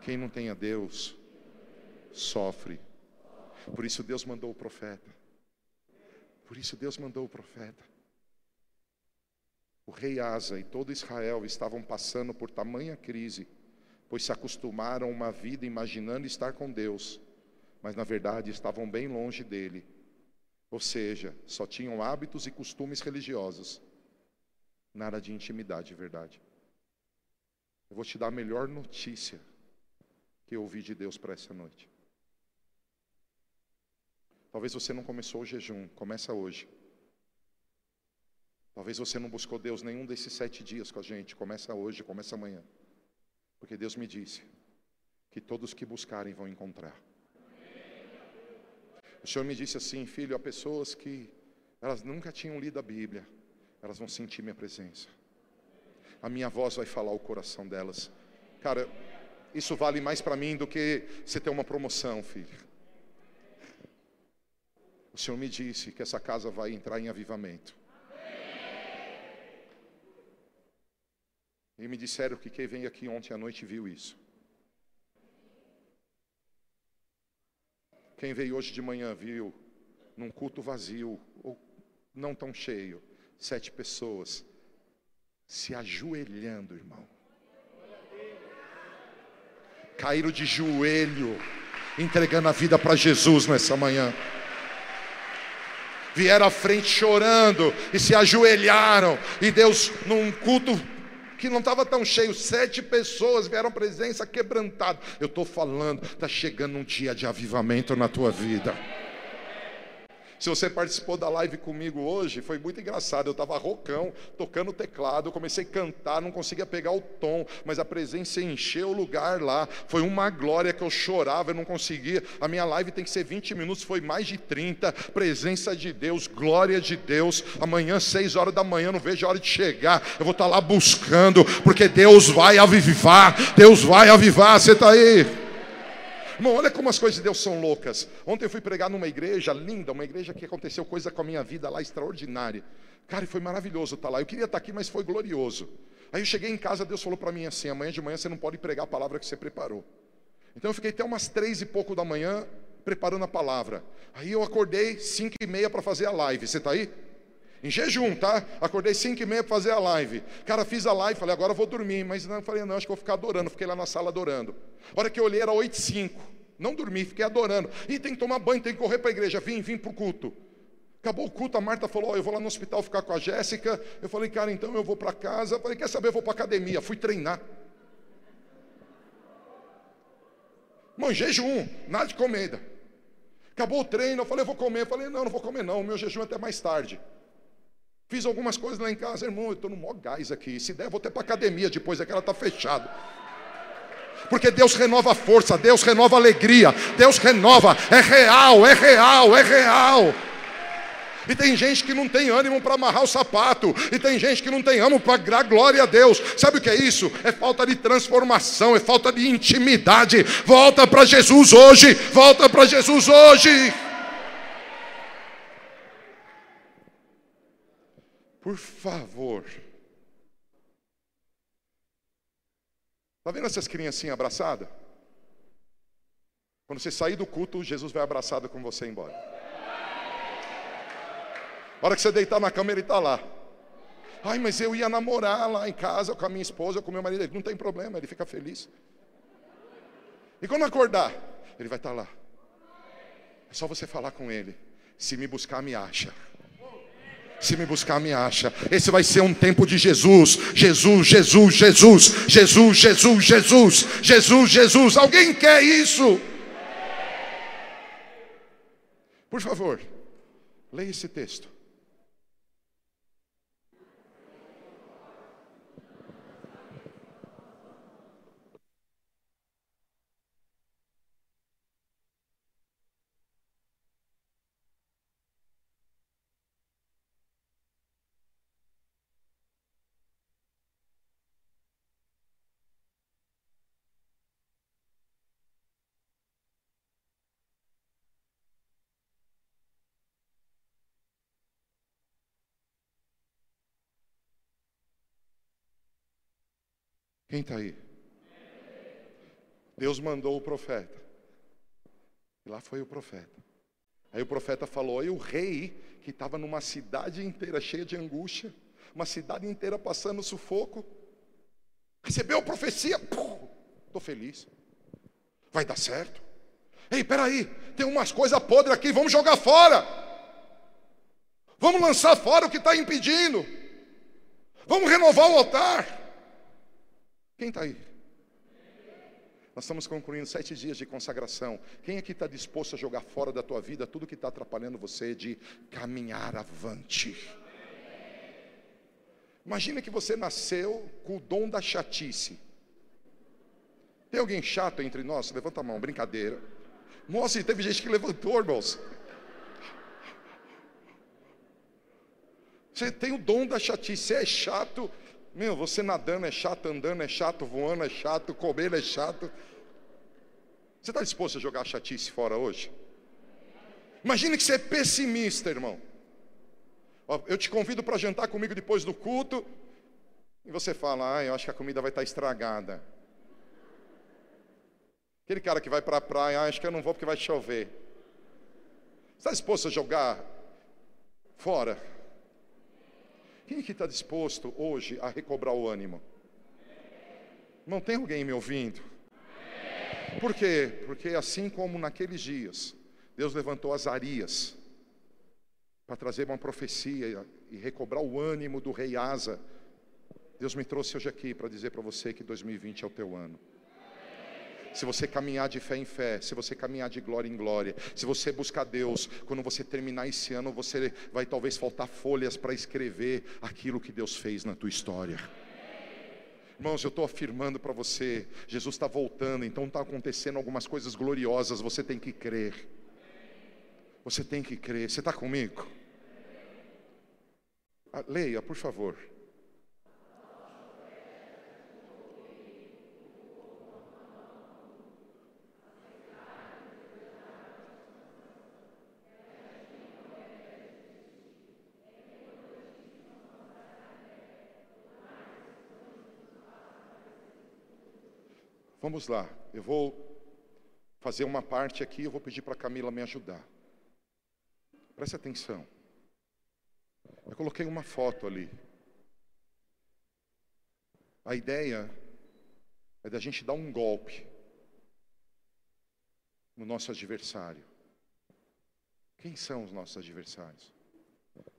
Speaker 1: quem não tem a Deus, sofre. Por isso Deus mandou o profeta. Por isso Deus mandou o profeta. O rei Asa e todo Israel estavam passando por tamanha crise, pois se acostumaram a uma vida imaginando estar com Deus, mas na verdade estavam bem longe dele. Ou seja, só tinham hábitos e costumes religiosos, nada de intimidade de verdade. Eu vou te dar a melhor notícia que eu ouvi de Deus para essa noite. Talvez você não começou o jejum, começa hoje. Talvez você não buscou Deus nenhum desses sete dias com a gente, começa hoje, começa amanhã. Porque Deus me disse que todos que buscarem vão encontrar. O Senhor me disse assim, filho, há pessoas que elas nunca tinham lido a Bíblia, elas vão sentir minha presença. A minha voz vai falar o coração delas. Cara, isso vale mais para mim do que você ter uma promoção, filho. O Senhor me disse que essa casa vai entrar em avivamento. E me disseram que quem veio aqui ontem à noite viu isso. Quem veio hoje de manhã viu num culto vazio, ou não tão cheio, sete pessoas se ajoelhando, irmão. Caíram de joelho, entregando a vida para Jesus nessa manhã vieram à frente chorando e se ajoelharam. E Deus, num culto que não estava tão cheio, sete pessoas vieram presença quebrantada. Eu estou falando, está chegando um dia de avivamento na tua vida. Se você participou da live comigo hoje, foi muito engraçado. Eu estava rocão, tocando teclado, eu comecei a cantar, não conseguia pegar o tom, mas a presença encheu o lugar lá. Foi uma glória que eu chorava, eu não conseguia. A minha live tem que ser 20 minutos, foi mais de 30. Presença de Deus, glória de Deus. Amanhã, 6 horas da manhã, não vejo a hora de chegar. Eu vou estar tá lá buscando, porque Deus vai avivar. Deus vai avivar. Você está aí? Irmão, olha como as coisas de Deus são loucas. Ontem eu fui pregar numa igreja linda, uma igreja que aconteceu coisa com a minha vida lá extraordinária. Cara, foi maravilhoso estar lá. Eu queria estar aqui, mas foi glorioso. Aí eu cheguei em casa, Deus falou para mim assim: amanhã de manhã você não pode pregar a palavra que você preparou. Então eu fiquei até umas três e pouco da manhã preparando a palavra. Aí eu acordei cinco e meia para fazer a live. Você está aí? Em jejum, tá? Acordei cinco e meia para fazer a live. Cara, fiz a live, falei, agora vou dormir. Mas não, falei, não, acho que vou ficar adorando. Fiquei lá na sala adorando. A hora que eu olhei era oito e cinco. Não dormi, fiquei adorando. E tem que tomar banho, tem que correr para a igreja. Vim, vim para o culto. Acabou o culto, a Marta falou: oh, Eu vou lá no hospital ficar com a Jéssica. Eu falei, cara, então eu vou para casa. Eu falei, quer saber? Eu vou para academia. Fui treinar. Mãe, jejum, nada de comida. Acabou o treino, eu falei, eu vou comer. Eu falei, não, não vou comer, não. O meu jejum é até mais tarde. Fiz algumas coisas lá em casa, irmão. Eu estou no maior gás aqui. Se der, vou até para academia depois, é que ela está fechada. Porque Deus renova a força, Deus renova a alegria, Deus renova, é real, é real, é real. E tem gente que não tem ânimo para amarrar o sapato. E tem gente que não tem ânimo para dar glória a Deus. Sabe o que é isso? É falta de transformação, é falta de intimidade. Volta para Jesus hoje. Volta para Jesus hoje. Por favor. Está vendo essas criancinhas abraçadas? Quando você sair do culto, Jesus vai abraçado com você embora. A hora que você deitar na cama, ele está lá. Ai, mas eu ia namorar lá em casa com a minha esposa, com meu marido. Não tem problema, ele fica feliz. E quando acordar, ele vai estar tá lá. É só você falar com ele. Se me buscar, me acha. Se me buscar, me acha. Esse vai ser um tempo de Jesus. Jesus, Jesus, Jesus. Jesus, Jesus, Jesus. Jesus, Jesus. Alguém quer isso? Por favor, leia esse texto. Quem está aí? Deus mandou o profeta. E lá foi o profeta. Aí o profeta falou: e o rei, que estava numa cidade inteira cheia de angústia, uma cidade inteira passando sufoco, recebeu a profecia, estou feliz, vai dar certo. Ei, peraí, tem umas coisas podres aqui, vamos jogar fora. Vamos lançar fora o que está impedindo. Vamos renovar o altar. Quem está aí? Nós estamos concluindo sete dias de consagração. Quem aqui está disposto a jogar fora da tua vida tudo que está atrapalhando você de caminhar avante? Imagina que você nasceu com o dom da chatice. Tem alguém chato entre nós? Levanta a mão, brincadeira. Nossa, teve gente que levantou, irmãos. Você tem o dom da chatice, você é chato meu, você nadando é chato, andando é chato, voando é chato, comendo é chato. Você está disposto a jogar a chatice fora hoje? Imagine que você é pessimista, irmão. Eu te convido para jantar comigo depois do culto. E você fala, ah, eu acho que a comida vai estar tá estragada. Aquele cara que vai para a praia, ah, acho que eu não vou porque vai chover. Você está disposto a jogar fora quem que está disposto hoje a recobrar o ânimo? Não tem alguém me ouvindo? Por quê? Porque assim como naqueles dias, Deus levantou Azarias para trazer uma profecia e recobrar o ânimo do rei Asa. Deus me trouxe hoje aqui para dizer para você que 2020 é o teu ano se você caminhar de fé em fé, se você caminhar de glória em glória, se você buscar Deus, quando você terminar esse ano, você vai talvez faltar folhas para escrever aquilo que Deus fez na tua história. Irmãos, eu estou afirmando para você, Jesus está voltando, então está acontecendo algumas coisas gloriosas, você tem que crer. Você tem que crer. Você está comigo? Ah, leia, por favor. Vamos lá, eu vou fazer uma parte aqui, eu vou pedir para a Camila me ajudar. Preste atenção. Eu coloquei uma foto ali. A ideia é da gente dar um golpe no nosso adversário. Quem são os nossos adversários?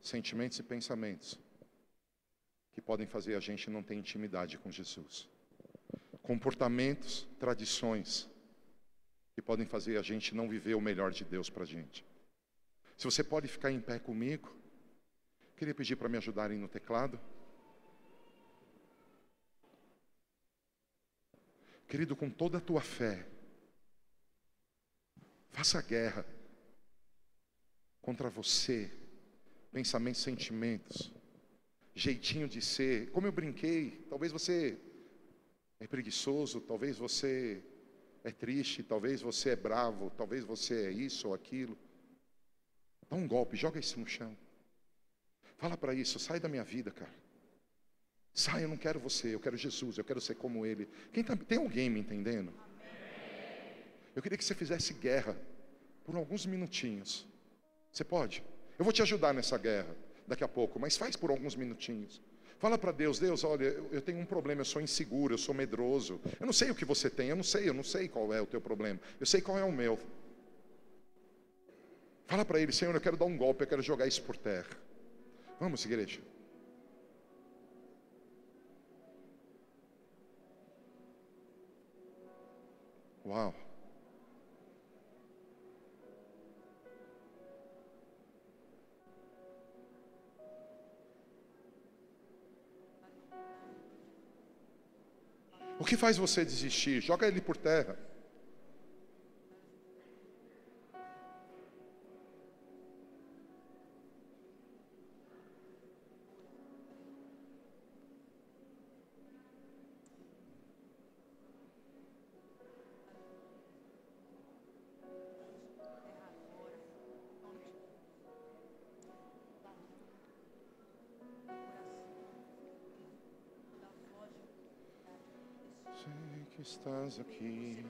Speaker 1: Sentimentos e pensamentos que podem fazer a gente não ter intimidade com Jesus comportamentos, tradições que podem fazer a gente não viver o melhor de Deus para a gente. Se você pode ficar em pé comigo, queria pedir para me ajudarem no teclado. Querido, com toda a tua fé, faça guerra contra você, pensamentos, sentimentos, jeitinho de ser. Como eu brinquei, talvez você é preguiçoso, talvez você é triste, talvez você é bravo, talvez você é isso ou aquilo. Dá um golpe, joga isso no chão. Fala para isso, sai da minha vida, cara. Sai, eu não quero você, eu quero Jesus, eu quero ser como Ele. Quem tá, tem alguém me entendendo? Eu queria que você fizesse guerra por alguns minutinhos. Você pode? Eu vou te ajudar nessa guerra daqui a pouco, mas faz por alguns minutinhos. Fala para Deus, Deus, olha, eu tenho um problema, eu sou inseguro, eu sou medroso. Eu não sei o que você tem, eu não sei, eu não sei qual é o teu problema. Eu sei qual é o meu. Fala para ele, Senhor, eu quero dar um golpe, eu quero jogar isso por terra. Vamos, igreja. Uau. O que faz você desistir? Joga ele por terra. Estás aqui.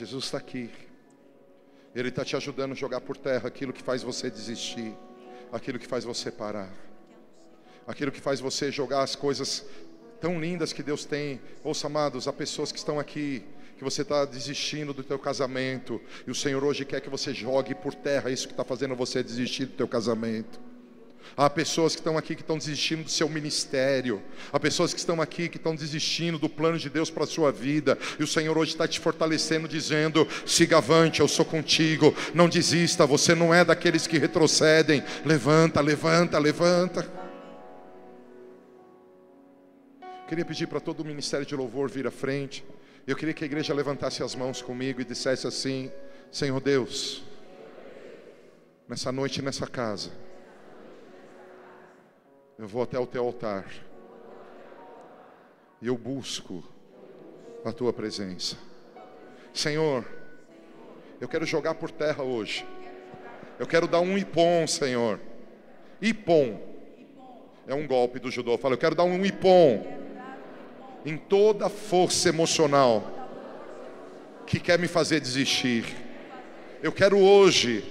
Speaker 3: Jesus
Speaker 1: está aqui. Ele está te ajudando a jogar por terra aquilo que faz você desistir, aquilo que faz você parar, aquilo que faz você jogar as coisas tão lindas que Deus tem. Ouça, amados, há pessoas que estão aqui que você está desistindo do teu casamento e o Senhor hoje quer que você jogue por terra isso que está fazendo você desistir do teu casamento. Há pessoas que estão aqui que estão desistindo do seu ministério. Há pessoas que estão aqui que estão desistindo do plano de Deus para a sua vida. E o Senhor hoje está te fortalecendo, dizendo: siga avante, eu sou contigo. Não desista, você não é daqueles que retrocedem. Levanta, levanta, levanta. Queria pedir para todo o ministério de louvor vir à frente. Eu queria que a igreja levantasse as mãos comigo e dissesse assim: Senhor Deus, nessa noite, nessa casa. Eu vou até o teu altar. E eu busco a tua presença. Senhor, eu quero jogar por terra hoje. Eu quero dar um ipom, Senhor. Ipom. É um golpe do judô. Fala, eu quero dar um ipom em toda força emocional que quer me fazer desistir. Eu quero hoje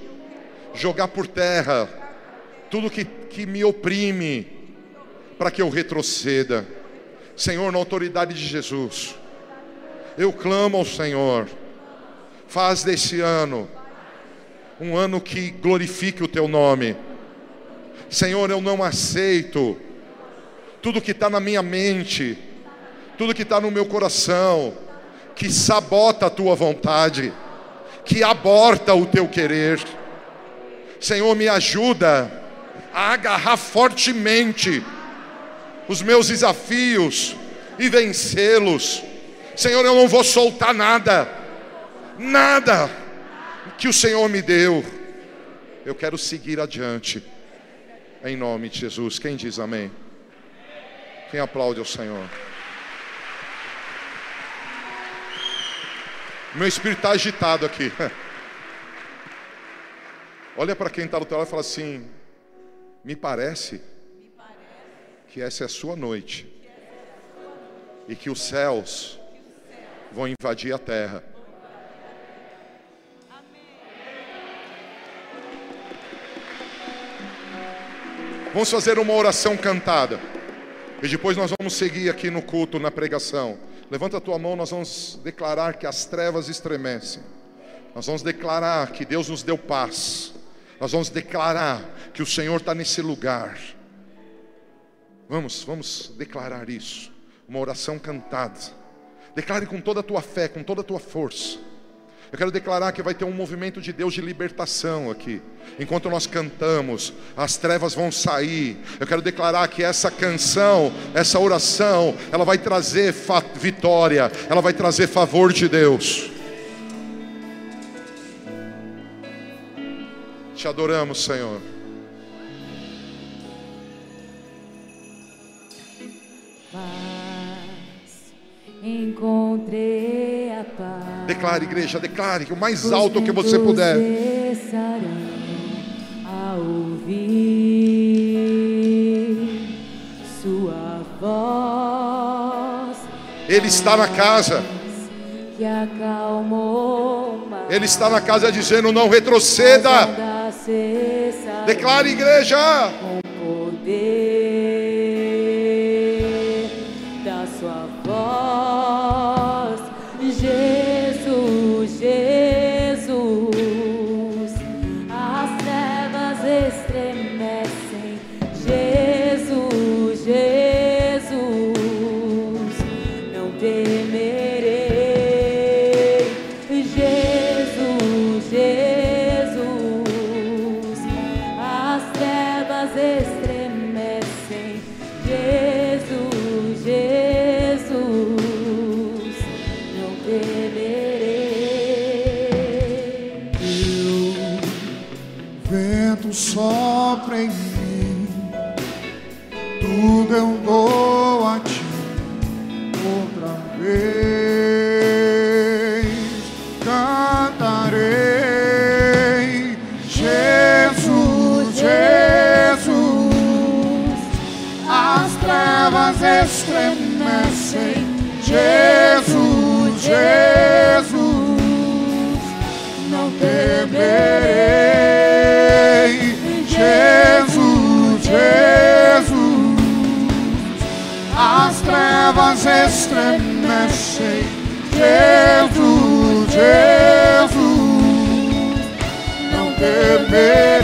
Speaker 1: jogar por terra tudo que, que me oprime para que eu retroceda. Senhor, na autoridade de Jesus, eu clamo ao Senhor, faz desse ano um ano que glorifique o teu nome. Senhor, eu não aceito tudo que está na minha mente, tudo que está no meu coração, que sabota a tua vontade, que aborta o teu querer. Senhor, me ajuda a agarrar fortemente os meus desafios e vencê-los. Senhor, eu não vou soltar nada, nada que o Senhor me deu. Eu quero seguir adiante, em nome de Jesus. Quem diz amém? Quem aplaude ao Senhor? Meu espírito está agitado aqui. Olha para quem está do teu lado e fala assim: Me parece que essa é a sua noite e que os céus vão invadir a terra. Vamos fazer uma oração cantada. E depois nós vamos seguir aqui no culto, na pregação. Levanta a tua mão, nós vamos declarar que as trevas estremecem. Nós vamos declarar que Deus nos deu paz. Nós vamos declarar que o Senhor está nesse lugar. Vamos, vamos declarar isso. Uma oração cantada. Declare com toda a tua fé, com toda a tua força. Eu quero declarar que vai ter um movimento de Deus de libertação aqui. Enquanto nós cantamos, as trevas vão sair. Eu quero declarar que essa canção, essa oração, ela vai trazer vitória, ela vai trazer favor de Deus. Te adoramos, Senhor.
Speaker 4: Encontrei a paz.
Speaker 1: Declare, igreja, declare que o mais alto que você puder.
Speaker 4: A ouvir sua voz.
Speaker 1: Ele está na casa.
Speaker 4: Que acalmou
Speaker 1: Ele está na casa dizendo: não retroceda. Declare, igreja.
Speaker 4: Estremecem. Jesus, Jesus, não temerei.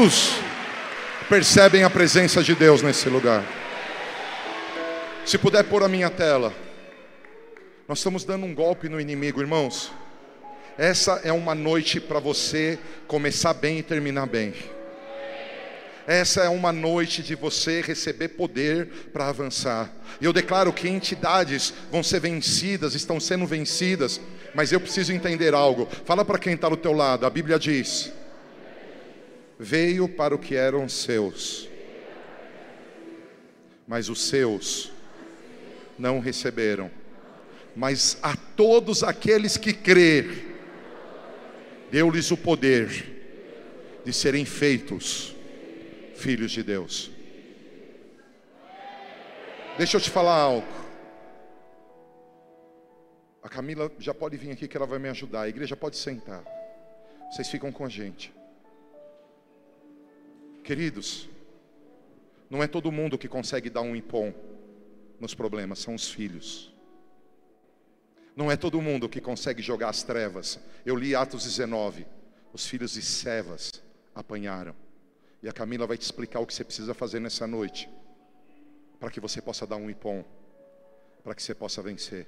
Speaker 1: Quantos percebem a presença de Deus nesse lugar? Se puder pôr a minha tela. Nós estamos dando um golpe no inimigo, irmãos. Essa é uma noite para você começar bem e terminar bem. Essa é uma noite de você receber poder para avançar. E eu declaro que entidades vão ser vencidas, estão sendo vencidas, mas eu preciso entender algo. Fala para quem está do teu lado. A Bíblia diz: Veio para o que eram seus, mas os seus não receberam. Mas a todos aqueles que crer, deu-lhes o poder de serem feitos filhos de Deus. Deixa eu te falar algo. A Camila já pode vir aqui que ela vai me ajudar. A igreja pode sentar. Vocês ficam com a gente. Queridos, não é todo mundo que consegue dar um impom nos problemas, são os filhos. Não é todo mundo que consegue jogar as trevas. Eu li Atos 19. Os filhos de Sevas apanharam. E a Camila vai te explicar o que você precisa fazer nessa noite. Para que você possa dar um ipom. Para que você possa vencer.